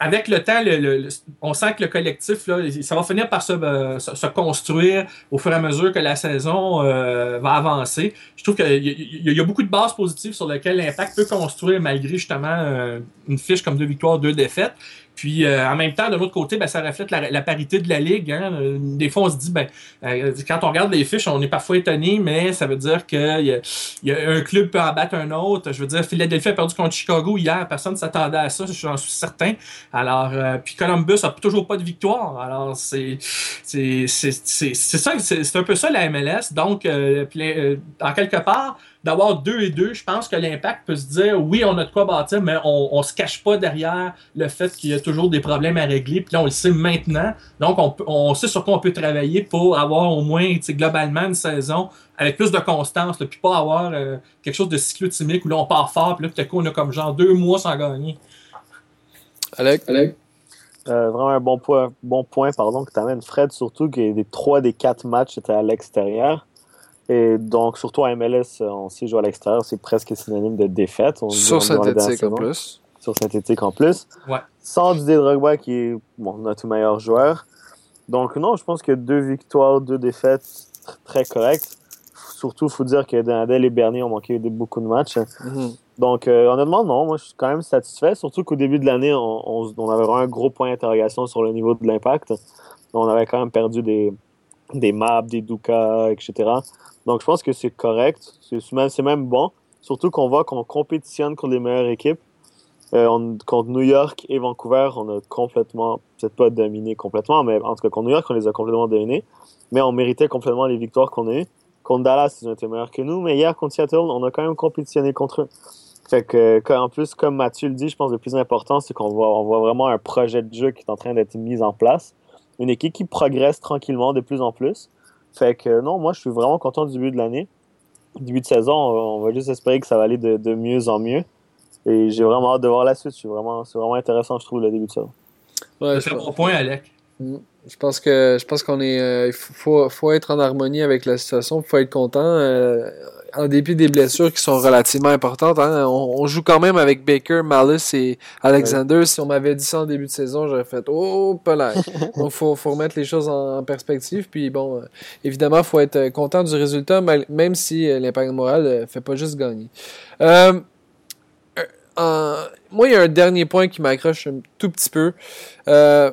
avec le temps, le- le- on sent que le collectif, là, ça va finir par se, euh, se- construire au fur et à mesure que la saison euh, va avancer. Je trouve qu'il y, y a- beaucoup de bases positives sur lesquelles l'impact peut construire malgré justement une fiche comme deux victoires, deux défaites. Puis euh, en même temps, de l'autre côté, ben, ça reflète la, la parité de la ligue. hein. Des fois, on se dit, ben, euh, quand on regarde les fiches, on est parfois étonné, mais ça veut dire que y a, y a un club peut en battre un autre. Je veux dire, Philadelphie a perdu contre Chicago hier. Personne ne s'attendait à ça, j'en suis certain. Alors, euh, puis Columbus a toujours pas de victoire. Alors, c'est c'est ça, c'est un peu ça la MLS. Donc, euh, euh, en quelque part, d'avoir deux et deux, je pense que l'impact peut se dire oui, on a de quoi bâtir, mais on, on se cache pas derrière le fait qu'il y a toujours des problèmes à régler. Puis là, on le sait maintenant. Donc, on, on sait sur quoi on peut travailler pour avoir au moins, globalement, une saison avec plus de constance, là, puis pas avoir euh, quelque chose de cyclotimique où là, on part fort, puis là, tout à coup, on a comme genre deux mois sans gagner. Alec? Euh, vraiment un bon point, bon point pardon, que tu amènes, Fred, surtout que les trois des quatre matchs étaient à l'extérieur. Et donc, surtout à MLS, on sait jouer à l'extérieur, c'est presque synonyme de défaite. On Sur synthétique en plus. Sur synthétique en plus. Ouais. Sans Didier Drogba, qui est bon, notre meilleur joueur. Donc, non, je pense que deux victoires, deux défaites, tr- très correctes. Surtout, il faut dire que Danadel et Bernier ont manqué de- beaucoup de matchs. Mhm. Donc, euh, honnêtement, non, moi, je suis quand même satisfait. Surtout qu'au début de l'année, on, on- on avait vraiment un gros point d'interrogation sur le niveau de l'impact. On avait quand même perdu des, des maps, des Duka, etc. Donc, je pense que c'est correct. C'est même, même bon. Surtout qu'on voit qu'on compétitionne contre les meilleures équipes. Euh, on- contre New York et Vancouver, on a complètement, peut-être pas dominé complètement, mais en tout cas, contre New York, on les a complètement dominés. Mais on méritait complètement les victoires qu'on a eues. Contre Dallas, ils ont été meilleurs que nous. Mais hier, contre Seattle, on a quand même compétitionné contre eux. Fait que- en plus, comme Mathieu le dit, je pense que le plus important, c'est qu'on voit, on voit vraiment un projet de jeu qui est en train d'être mis en place. Une équipe qui progresse tranquillement de plus en plus. Fait que non, moi, je suis vraiment content du début de l'année. Début de saison, on va, juste espérer que ça va aller de, de mieux en mieux. Et j'ai vraiment hâte de voir la suite. Suis vraiment, c'est vraiment intéressant, je trouve, le début de saison. Ouais, C'est un bon point, Alec. Je pense que je pense qu'on est euh, faut, faut être en harmonie avec la situation, il faut être content euh, en dépit des blessures qui sont relativement importantes. hein. on, on joue quand même avec Baker, Malice et Alexander. Si on m'avait dit ça en début de saison, j'aurais fait oh pas là. (laughs) Donc faut faut remettre les choses en, en perspective. Puis bon, euh, évidemment, faut être euh, content du résultat, même si euh, l'impact moral euh, fait pas juste gagner. Moi, il y a un dernier point qui m'accroche un tout petit peu. Euh,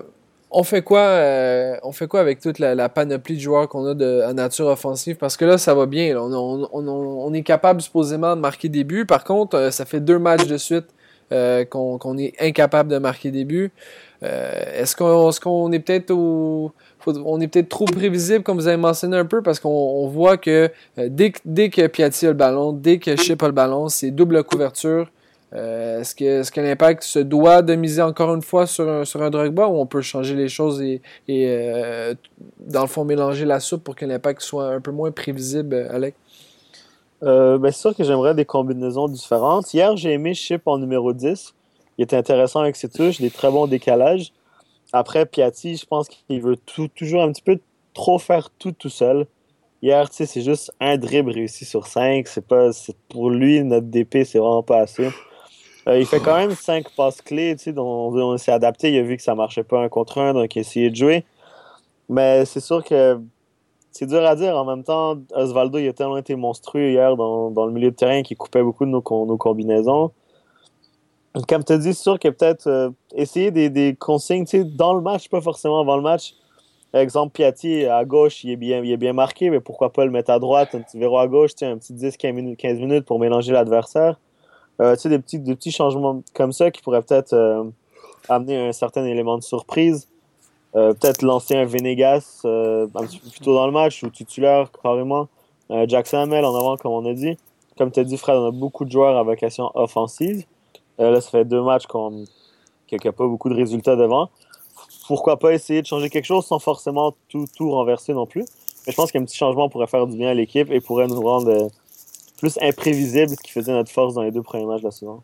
on fait quoi euh, on fait quoi avec toute la, panoplie de joueurs qu'on a de nature offensive? Parce que là ça va bien. On, est capable supposément de marquer des buts. Par contre euh, ça fait deux matchs de suite euh, qu'on est incapable de marquer des buts. Est-ce qu'on est, peut-être au on est peut-être trop prévisible comme vous avez mentionné un peu parce qu'on on voit que dès, que- dès que Piatti a le ballon dès que Chip a le ballon c'est double couverture euh, est-ce que, que l'impact se doit de miser encore une fois sur un, sur un ou on peut changer les choses et, euh, dans le fond mélanger la soupe pour que l'impact soit un peu moins prévisible, Alec? Euh, ben, c'est sûr que j'aimerais des combinaisons différentes. Hier, j'ai aimé Chip en numéro 10. Il était intéressant avec ses touches, des très bons décalages. Après, Piatti, je pense qu'il veut toujours un petit peu trop faire tout tout seul. Hier, c'est juste un dribble réussi sur 5. C'est pas, pour lui, notre DP, c'est vraiment pas assez. Euh, il fait quand même 5 passes clés, tu sais, dont on s'est adapté. Il a vu que ça marchait pas un contre un, donc il a essayé de jouer. Mais c'est sûr que c'est dur à dire. En même temps, Osvaldo, il a tellement été monstrueux hier dans, dans le milieu de terrain qu'il coupait beaucoup de nos, com- nos combinaisons. Comme tu dit, c'est sûr que peut-être euh, essayer des, des consignes tu sais, dans le match, pas forcément avant le match. Exemple, Piatti à gauche, il est, bien, il est bien marqué, mais pourquoi pas le mettre à droite, un petit verrou à gauche, tu sais, un petit 10-15 minutes, 15 minutes pour mélanger l'adversaire. Euh, tu sais, des petits, des petits changements comme ça qui pourraient peut-être euh, amener un certain élément de surprise. Euh, peut-être lancer un Venegas un petit peu plus tôt dans le match ou titulaire carrément. Jackson Hamel en avant, comme on a dit. Comme tu as dit, Fred, on a beaucoup de joueurs à vocation offensive. Là, ça fait deux matchs qu'on qu'il n'y pas beaucoup de résultats devant. Pourquoi pas essayer de changer quelque chose sans forcément tout, tout renverser non plus. Mais je pense qu'un petit changement pourrait faire du bien à l'équipe et pourrait nous rendre plus imprévisible, ce qui faisait notre force dans les deux premiers matchs de la saison.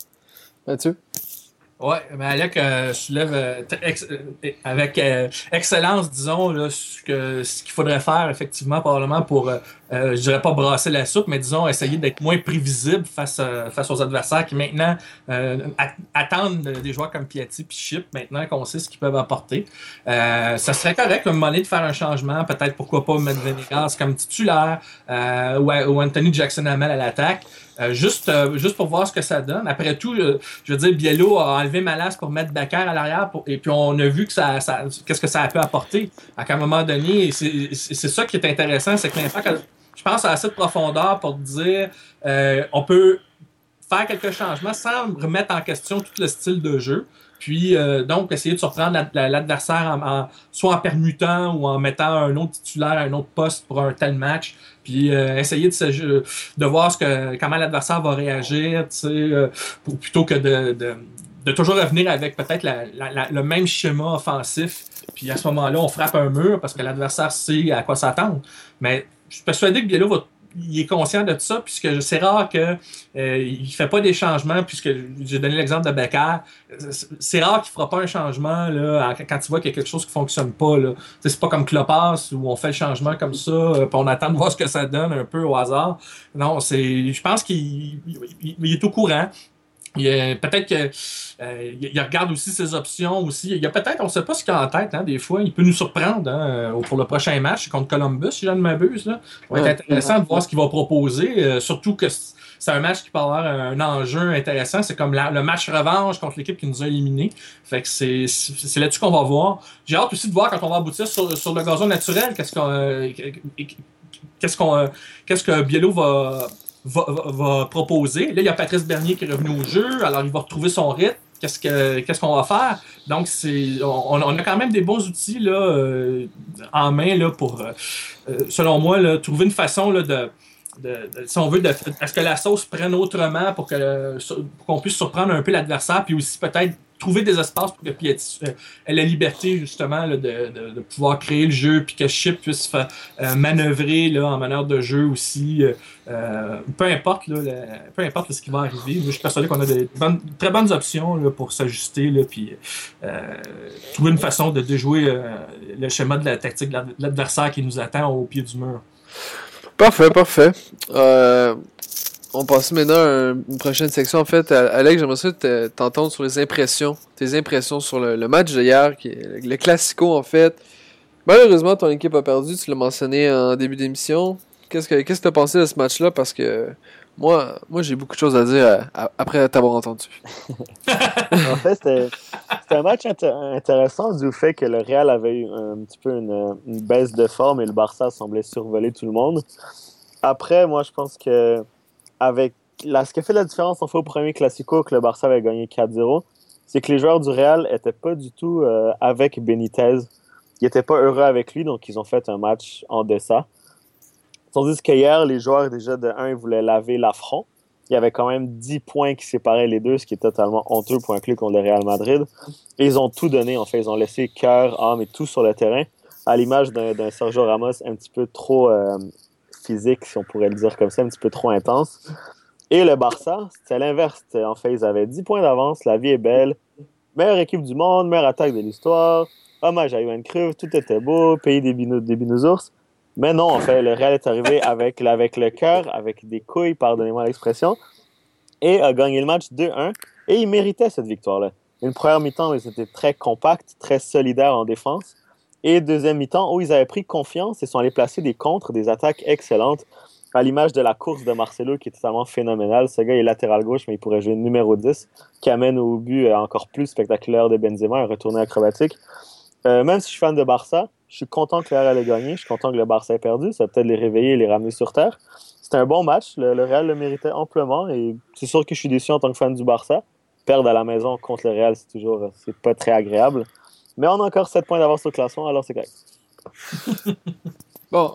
Ouais, mais Alec euh, soulève euh, euh, avec euh, excellence, disons, là, ce qu'il faudrait faire effectivement, probablement pour, euh, euh, je dirais pas brasser la soupe, mais disons essayer d'être moins prévisible face, face aux adversaires qui maintenant at- attendent des joueurs comme Piatti puis Chip, maintenant qu'on sait ce qu'ils peuvent apporter. Ça serait correct, à un moment donné, de faire un changement, peut-être pourquoi pas mettre Venegas comme titulaire ou, ou Anthony Jackson Hamel à l'attaque. Euh, juste, euh, juste pour voir ce que ça donne. Après tout, euh, je veux dire, Biello a enlevé Malas pour mettre Baker à l'arrière et puis on a vu que ça, qu'est-ce que ça a pu apporter. À un moment donné, c'est ça qui est intéressant, c'est que l'impact, je pense, a assez de profondeur pour dire on peut faire quelques changements sans remettre en question tout le style de jeu. Puis, donc, essayer de surprendre la- la- l'adversaire soit en permutant ou en mettant un autre titulaire à un autre poste pour un tel match. Puis, euh, essayer de, voir ce que, comment l'adversaire va réagir, euh, plutôt que de, de, de toujours revenir avec peut-être le même schéma offensif. Puis, à ce moment-là, on frappe un mur parce que l'adversaire sait à quoi s'attendre. Mais je suis persuadé que Biello va il est conscient de ça, puisque c'est rare qu'il ne fait pas des changements, puisque j'ai donné l'exemple de Becker. C'est rare qu'il ne fera pas un changement là, quand tu vois qu'il y a quelque chose qui ne fonctionne pas. C'est pas comme Clopas où on fait le changement comme ça, puis on attend de voir ce que ça donne un peu au hasard. Non, c'est. Je pense qu'il est au courant. Peut-être qu'il euh, regarde aussi ses options aussi. Il y a peut-être, on ne sait pas ce qu'il a en tête, hein, des fois. Il peut nous surprendre hein, pour le prochain match contre Columbus, si je ne m'abuse. Ça va être intéressant de voir ce qu'il va proposer. Euh, surtout que c'est un match qui peut avoir un enjeu intéressant. C'est comme le match revanche contre l'équipe qui nous a éliminés. Fait que c'est, là-dessus qu'on va voir. J'ai hâte aussi de voir quand on va aboutir sur, le gazon naturel, qu'est-ce qu'on, euh, qu'est-ce qu'on, qu'est-ce que Bielo va va, proposer. Là, il y a Patrice Bernier qui est revenu au jeu, alors il va retrouver son rythme. Qu'est-ce qu'on qu'est-ce qu'on va faire? Donc, c'est on, a quand même des bons outils là, euh, en main là, pour, euh, euh, selon moi, là, trouver une façon là, de, de, si on veut, est-ce que la sauce prenne autrement pour qu'on puisse surprendre un peu l'adversaire, puis aussi peut-être trouver des espaces pour que euh, ait la liberté justement de, pouvoir créer le jeu, puis que Chip puisse euh, manœuvrer là, en manière de jeu aussi. Euh, peu importe, peu importe ce qui va arriver. je suis persuadé qu'on a de très bonnes options pour s'ajuster, puis trouver une façon de déjouer le schéma de la tactique de l'adversaire qui nous attend au pied du mur. Parfait, parfait. On passe maintenant à une prochaine section. En fait, Alex, j'aimerais ça t'entendre sur les impressions. Tes impressions sur le, match d'hier, qui est le classico en fait. Malheureusement, ton équipe a perdu, tu l'as mentionné en début d'émission. Qu'est-ce que tu as pensé de ce match-là? Parce que moi, moi j'ai beaucoup de choses à dire après t'avoir entendu. (laughs) (laughs) en fait, c'était un match intéressant du fait que le Real avait eu un petit peu une, une baisse de forme et le Barça semblait survoler tout le monde. Après, moi, je pense que avec ce qui a fait la différence en fait au premier Classico que le Barça avait gagné 4-0, c'est que les joueurs du Real étaient pas du tout euh, avec Benitez. Ils étaient pas heureux avec lui, donc ils ont fait un match en deçà. Tandis qu'hier, les joueurs déjà de 1 voulaient laver l'affront. Il y avait quand même 10 points qui séparaient les deux, ce qui est totalement honteux pour un club contre le Real Madrid. Et ils ont tout donné, en fait. Ils ont laissé cœur, âme et tout sur le terrain, à l'image d'un Sergio Ramos un petit peu trop euh, physique, si on pourrait le dire comme ça, un petit peu trop intense. Et le Barça, c'était l'inverse. En fait, ils avaient 10 points d'avance, la vie est belle. Meilleure équipe du monde, meilleure attaque de l'histoire. Hommage à Johan Cruyff, tout était beau, pays des, bino, des binosaures. Mais non, en fait, le Real est arrivé avec, avec le cœur, avec des couilles, pardonnez-moi l'expression, et a gagné le match 2-1. Et il méritait cette victoire-là. Une première mi-temps ils étaient très compacts, très solidaires en défense. Et deuxième mi-temps, où ils avaient pris confiance et sont allés placer des contres, des attaques excellentes, à l'image de la course de Marcelo, qui est totalement phénoménale. Ce gars est latéral gauche, mais il pourrait jouer numéro 10, qui amène au but encore plus spectaculaire de Benzema, un retourné acrobatique. Euh, même si je suis fan de Barça, je suis content que le Real ait gagné, je suis content que le Barça ait perdu, ça va peut-être les réveiller et les ramener sur terre. C'était un bon match, le, le, Real le méritait amplement, et c'est sûr que je suis déçu en tant que fan du Barça. Perdre à la maison contre le Real, c'est toujours c'est pas très agréable. Mais on a encore 7 points d'avance au classement, alors c'est correct. (laughs) bon,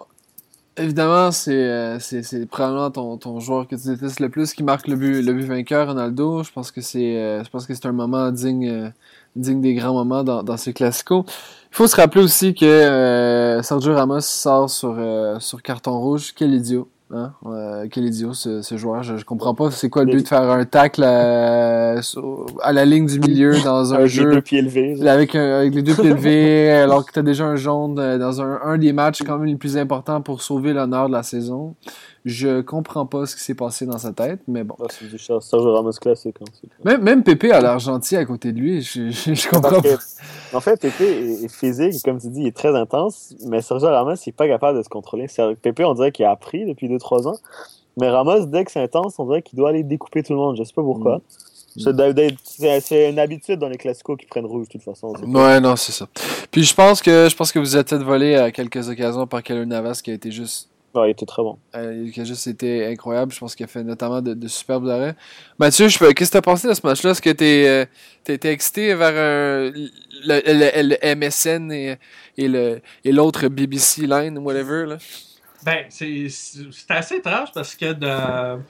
évidemment, euh, c'est probablement ton, ton, joueur que tu détestes le plus qui marque le but, le but vainqueur, Ronaldo. Je pense que c'est euh, je pense que c'est un moment digne, euh, digne des grands moments dans, dans ces classicos. Il faut se rappeler aussi que Sergio Ramos sort sur, sur carton rouge. Quel idiot. Hein? Euh, quel idiot ce, ce joueur. Je, je, comprends pas c'est quoi le but de faire un tacle à, à la ligne du milieu (laughs) dans un jeu. Avec les deux pieds (laughs) élevés. Avec, avec les deux pieds élevés, alors que tu as déjà un jaune euh, dans un, un des matchs quand même les plus importants pour sauver l'honneur de la saison. Je comprends pas ce qui s'est passé dans sa tête, mais bon. Ah, c'est du Sergio Ramos classique. Hein, même, même Pépé a l'air gentil à côté de lui. Je, je, comprends pas. en fait, Pépé est, physique, comme tu dis, il est très intense, mais Sergio Ramos, il est pas capable de se contrôler. Pépé, on dirait qu'il a appris depuis 2-3 ans. Mais Ramos, dès que c'est intense, on dirait qu'il doit aller découper tout le monde. Je sais pas pourquoi. Mm. C'est une habitude dans les classicos qui prennent rouge de toute façon. Ouais, non, c'est ça. Puis je pense que je pense que vous êtes peut-être volé à quelques occasions par Keller Navas qui a été juste Ouais, il était très bon. Euh, il a juste été incroyable. Je pense qu'il a fait notamment de, superbes arrêts. Mathieu, qu'est-ce que tu as pensé de ce match-là? Est-ce que tu euh, excité vers le, le, MSN et, et l'autre BBC Line, whatever? Là? Ben, c'est assez étrange parce que de,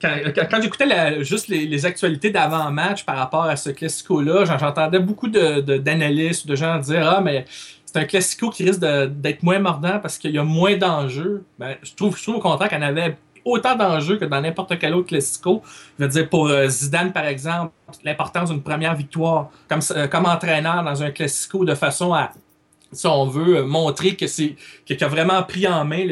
quand, j'écoutais juste les, actualités d'avant-match par rapport à ce classico-là, j'entendais beaucoup d'analystes, de, de gens dire Ah, mais c'est un classico qui risque d'être moins mordant parce qu'il y a moins d'enjeux. Ben, je, trouve, je trouve au contraire en avait autant d'enjeux que dans n'importe quel autre classico. Je veux dire, pour euh, Zidane, par exemple, l'importance d'une première victoire comme, euh, comme entraîneur dans un classico de façon à, si on veut, montrer que c'est qu'il a vraiment pris en main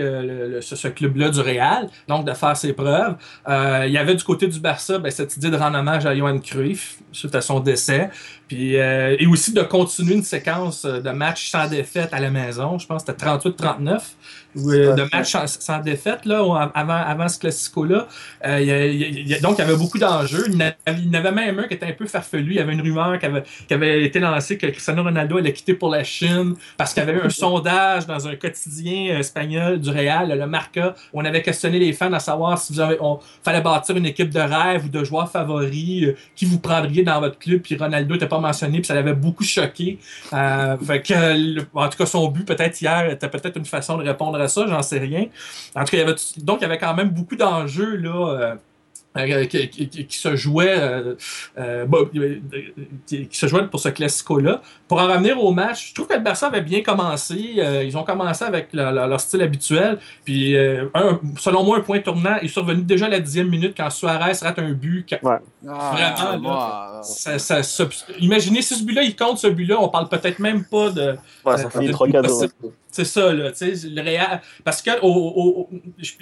ce, ce club-là du Real, donc de faire ses preuves. Euh, il y avait du côté du Barça ben, cette idée de rendre hommage à Johan Cruyff suite à son décès, puis euh, et aussi de continuer une séquence euh, de matchs sans défaite à la maison. Je pense que c'était 38-39 ou, euh, de matchs sans, sans défaite là, avant, avant ce classico-là. Euh, donc, il y avait beaucoup d'enjeux. Il y en avait- même un qui était un peu farfelu. Il y avait une rumeur qui avait, qui avait été lancée que Cristiano Ronaldo allait quitter pour la Chine parce qu'il y avait eu un (laughs) sondage dans un quotidien espagnol du Real, le Marca, où on avait questionné les fans à savoir si vous avez, on fallait bâtir une équipe de rêve ou de joueurs favoris, qui vous prendriez dans votre club, puis Ronaldo n'était pas mentionné, puis ça l'avait beaucoup choqué. Euh, le- en tout cas, son but peut-être hier était peut-être une façon de répondre à ça, j'en sais rien. En tout cas, il y avait, donc il y avait quand même beaucoup d'enjeux là. Euh, qui, qui- qui- qui se jouait euh, euh, bon, euh, qui, qui se jouait pour ce classico-là. Pour en revenir au match, je trouve que le Barça avait bien commencé. Euh, ils ont commencé avec leur, style habituel. Puis, euh, un- selon moi, un point tournant est survenu déjà à la dixième minute quand Suarez rate un but. Ouais. Ah, Vraiment, moi, ça- ça- ça- imaginez si ce but-là, il compte ce but-là, on parle peut-être même pas de, Ouais, ça Euh, finit de- 3-4 de- c'est ça, là, tu sais, le Real. Parce que au, au-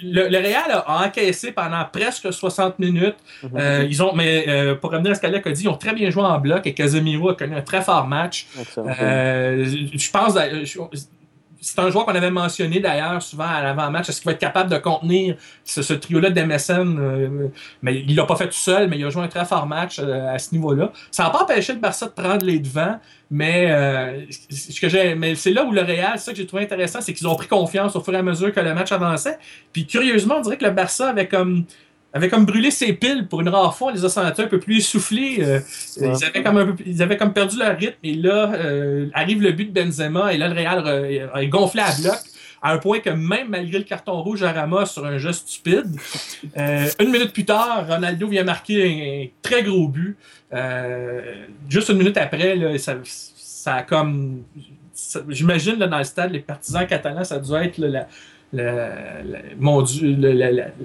le, le Real a encaissé pendant presque 60 minutes. Mhm. Euh, ils ont, mais euh, pour revenir à ce qu'Alec a dit, ils ont très bien joué en bloc et Casemiro a connu un très fort match. Euh, je pense, c'est un joueur qu'on avait mentionné d'ailleurs souvent à l'avant-match. Est-ce qu'il va être capable de contenir ce, ce trio-là de MSN? euh, mais il l'a pas fait tout seul, mais il a joué un très fort match euh, à ce niveau-là. Ça n'a pas empêché le Barça de prendre les devants, mais, euh, ce que j'ai, mais c'est là où le Real, c'est ça que j'ai trouvé intéressant, c'est qu'ils ont pris confiance au fur et à mesure que le match avançait. Puis curieusement, on dirait que le Barça avait comme avait comme brûlé ses piles pour une rare fois, on les a sentis un peu plus essoufflés. euh, Ouais. ils, avaient comme un peu, ils avaient comme perdu leur rythme. Et là, euh, arrive le but de Benzema. Et là, le Real euh, est gonflé à bloc. À un point que même malgré le carton rouge à Ramos sur un jeu stupide, euh, une minute plus tard, Ronaldo vient marquer un, très gros but. Juste une minute après, là, ça, ça a comme. J'imagine dans le stade, les partisans catalans, ça doit être là, la, la, la- mon Dieu,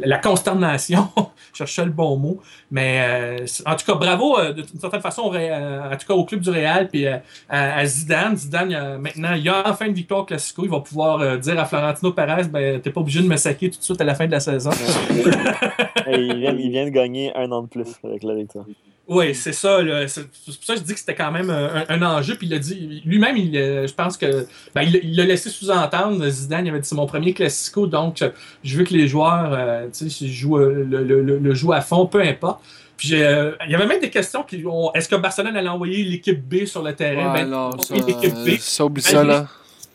la, consternation. (laughs) Je cherchais le bon mot. Mais euh, en tout cas, bravo euh, d'une certaine façon au euh, en tout cas au club du Real puis à, à Zidane. Zidane, maintenant, il a enfin une victoire Classico. Il va pouvoir dire à Florentino Perez, ben, t'es pas obligé de me saquer tout de suite à la fin de la saison. (laughs) Il, vient, il vient de gagner un an de plus avec la victoire. Oui, c'est ça. là. C'est pour ça que je dis que c'était quand même un, un enjeu. Puis il a dit lui-même, il, euh, je pense que ben, il l'a laissé sous-entendre. Zidane, il avait dit c'est mon premier classico, donc je, veux que les joueurs, euh, tu sais, jouent euh, le, le, le, le jouent à fond, peu importe. Puis euh, il y avait même des questions qui ont est-ce que Barcelone allait envoyer l'équipe B sur le terrain? Ouais, Ben, l'équipe B. ça, oublie ça, là.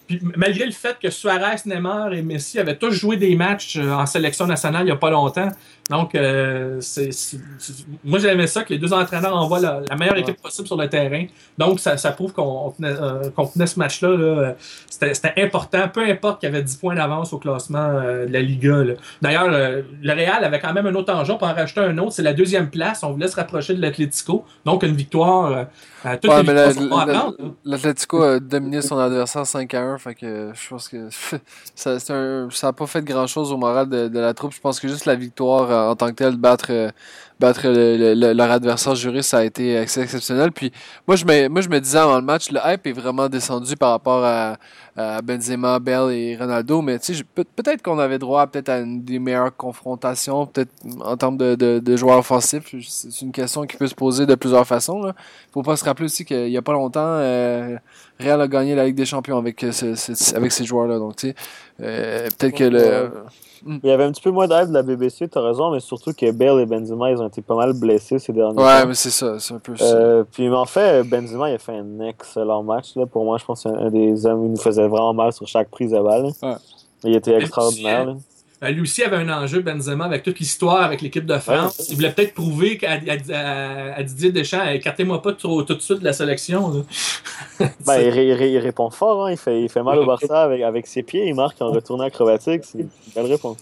Puis malgré le fait que Suarez, Neymar et Messi avaient tous joué des matchs euh, en sélection nationale il n'y a pas longtemps, donc euh, c'est, c'est- c'est- moi j'aimais ça que les deux entraîneurs envoient la, la meilleure équipe possible sur le terrain. Donc ça, ça prouve qu'on on tenait, euh, qu'on tenait ce match-là. là, euh, c'était, c'était important, peu importe qu'il y avait 10 points d'avance au classement euh, de la Liga. là. D'ailleurs, le Real avait quand même un autre enjeu, peut en rajouter un autre, c'est la deuxième place. On voulait se rapprocher de l'Atlético. Donc une victoire. Euh, Ouais, les mais victoires la- sont bonnes à la- prendre, là. l'Atlético a dominé son adversaire 5 à 1, fait que je pense que (laughs) ça, c'est un- ça a pas fait grand chose au moral de, de la troupe. Je pense que juste la victoire euh, en tant que telle, battre, euh, battre le- le- le- leur adversaire juré, ça a été exceptionnel. Puis moi je me, moi, je me disais avant le match, le hype est vraiment descendu par rapport à, à Benzema, Bell et Ronaldo, mais tu sais, peut-être qu'on avait droit peut-être à une des meilleures confrontations, peut-être en termes de, de, de joueurs offensifs. C'est une question qui peut se poser de plusieurs façons. Là. Faut pas se rappeler aussi qu'il y a pas longtemps, euh, Real a gagné la Ligue des Champions avec, euh, ce- ce- avec ces joueurs-là. Donc, tu sais, euh, peut-être que le. Il y avait un petit peu moins d'aide de la BBC, t'as raison, mais surtout que Bale et Benzema, ils ont été pas mal blessés ces derniers Ouais, temps. mais c'est ça, c'est un peu ça. Euh, puis en fait, Benzema il a fait un excellent match. Là. Pour moi, je pense que c'est un des hommes il nous faisait vraiment mal sur chaque prise de balle. Ouais. Il était extraordinaire. Euh, lui aussi avait un enjeu, Benzema, avec toute l'histoire avec l'équipe de France. Il voulait peut-être prouver qu'à à, à- à Didier Deschamps, écartez-moi pas trop, tout de suite de la sélection. (laughs) Ben, il, ré- il ré- il répond fort, hein. il, fait, il fait mal au Barça avec, avec ses pieds, il marque en retournant acrobatique. C'est une belle réponse.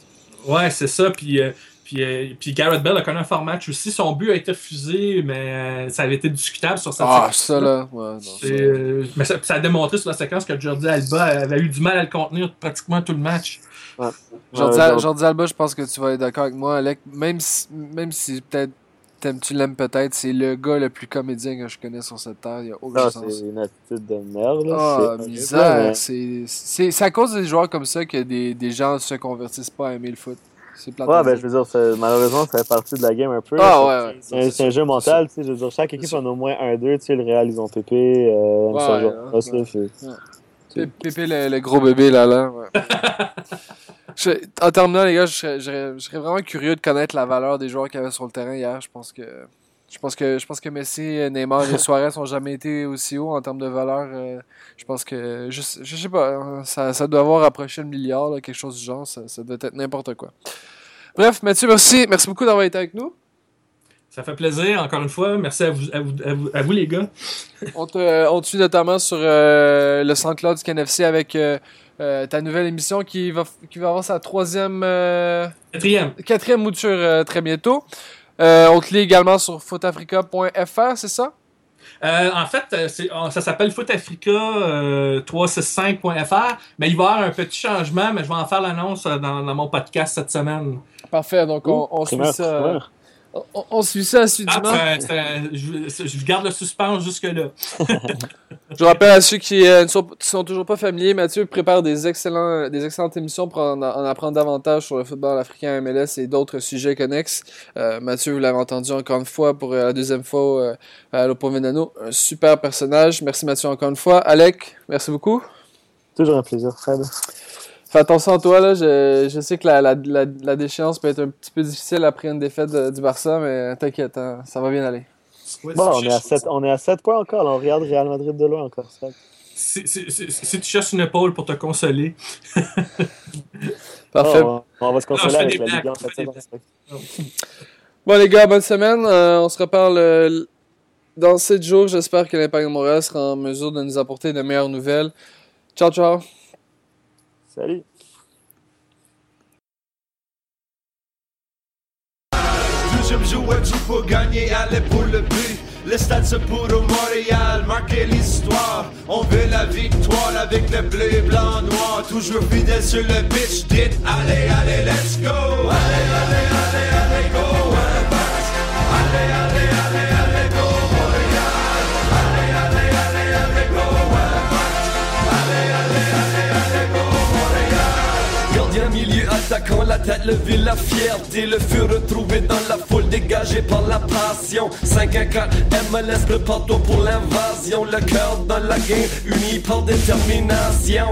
Ouais, c'est ça. Puis, euh, Puis, euh, puis Garrett Bell a connu un fort match aussi. Son but a été refusé, mais euh, ça avait été discutable sur cette Ah, séquence. ça là. Ouais, non, ça- C'est, euh, mais ça, ça a démontré sur la séquence que Jordi Alba avait eu du mal à le contenir pratiquement tout le match. Jordi, Ouais, Jordi Alba, je pense que tu vas être d'accord avec moi, Alec. Même si, même si peut-être t'aimes- tu l'aimes peut-être, c'est le gars le plus comédien que je connais sur cette terre. Il y a aucun Non, sens. c'est une attitude de merde. là. Ah, C'est misère. à cause des joueurs comme ça que des, des gens se convertissent pas à aimer le foot. Ouais, ben je veux dire, c'est- malheureusement, ça fait partie de la game un peu. Ah, ouais, ouais. C'est un, jeu mental, tu sais. Je veux dire, chaque équipe en a au moins un, deux. Tu sais, le Real, ils ont Pépé. Euh, Ouais, Pépé, le, le gros bébé là, là. ouais. (laughs) Je- en terminant, les gars, je serais, je serais- je serais vraiment curieux de connaître la valeur des joueurs qu'il y avait sur le terrain hier. Je pense que. Je pense que je pense que Messi, Neymar et (laughs) Suarez n'ont jamais été aussi hauts en termes de valeur. euh, je pense que je, je sais pas, hein, ça, ça doit avoir approché le milliard, là, quelque chose du genre. Ça, ça doit être n'importe quoi. Bref, Mathieu, merci, merci beaucoup d'avoir été avec nous. Ça fait plaisir, encore une fois. Merci à vous, à vous, à vous, à vous, les gars. On te, on te suit notamment sur euh, le SoundCloud du KNFC avec euh, euh, ta nouvelle émission qui va, qui va avoir sa troisième, euh, Quatrième. quatrième mouture euh, très bientôt. Euh, on te lit également sur footafrica.fr, c'est ça? Euh, en fait, ça s'appelle Footafrica euh, 365.fr, mais il va y avoir un petit changement, mais je vais en faire l'annonce dans, dans mon podcast cette semaine. Parfait, donc on, on suit Primeur, ça. On, on suit ça Ah, assidûment. c'est- c'est- je, je garde le suspense jusque-là. (laughs) Je rappelle à ceux qui euh, ne sont, toujours pas familiers, Mathieu prépare des, excellents, des excellentes émissions pour en, en apprendre davantage sur le football africain MLS et d'autres sujets connexes. Euh, Mathieu, vous l'avez entendu encore une fois pour euh, la deuxième fois euh, à l'Oppo Venano. Un super personnage. Merci Mathieu encore une fois. Alec, merci beaucoup. Toujours un plaisir, Fred. Fais attention à toi, là. Je, je sais que la, la, la, la déchéance peut être un petit peu difficile après une défaite de- du Barça, mais t'inquiète, hein, ça va bien aller. Bon, on est, à 7, on est à 7 points encore. là. On regarde Real Madrid de loin encore. Si, si- si- si tu cherches une épaule pour te consoler, (laughs) Parfait. Oh, on, on va se consoler Non, avec la blagues, Ligue 1 je fais cette des saison. (laughs) Bon les gars, bonne semaine. Euh, on se reparle euh, dans 7 jours. J'espère que l'Impact de Montréal sera en mesure de nous apporter de meilleures nouvelles. Ciao, ciao. Salut. Deuxième jouet, tu peux gagner, aller pour le but. Le stade c'est pour au Montréal, marquer l'histoire. On veut la victoire avec le bleu, blanc, noir. Toujours fidèle sur le pitch, dites allez, allez, let's go. Allez, allez, allez, allez, go. Allez, allez, allez, attaquant, la fierté, le feu retrouvé dans la foule dégagé par la passion. 5 à 4, MLS prépare-toi pour l'invasion, le cœur dans la game, uni par détermination.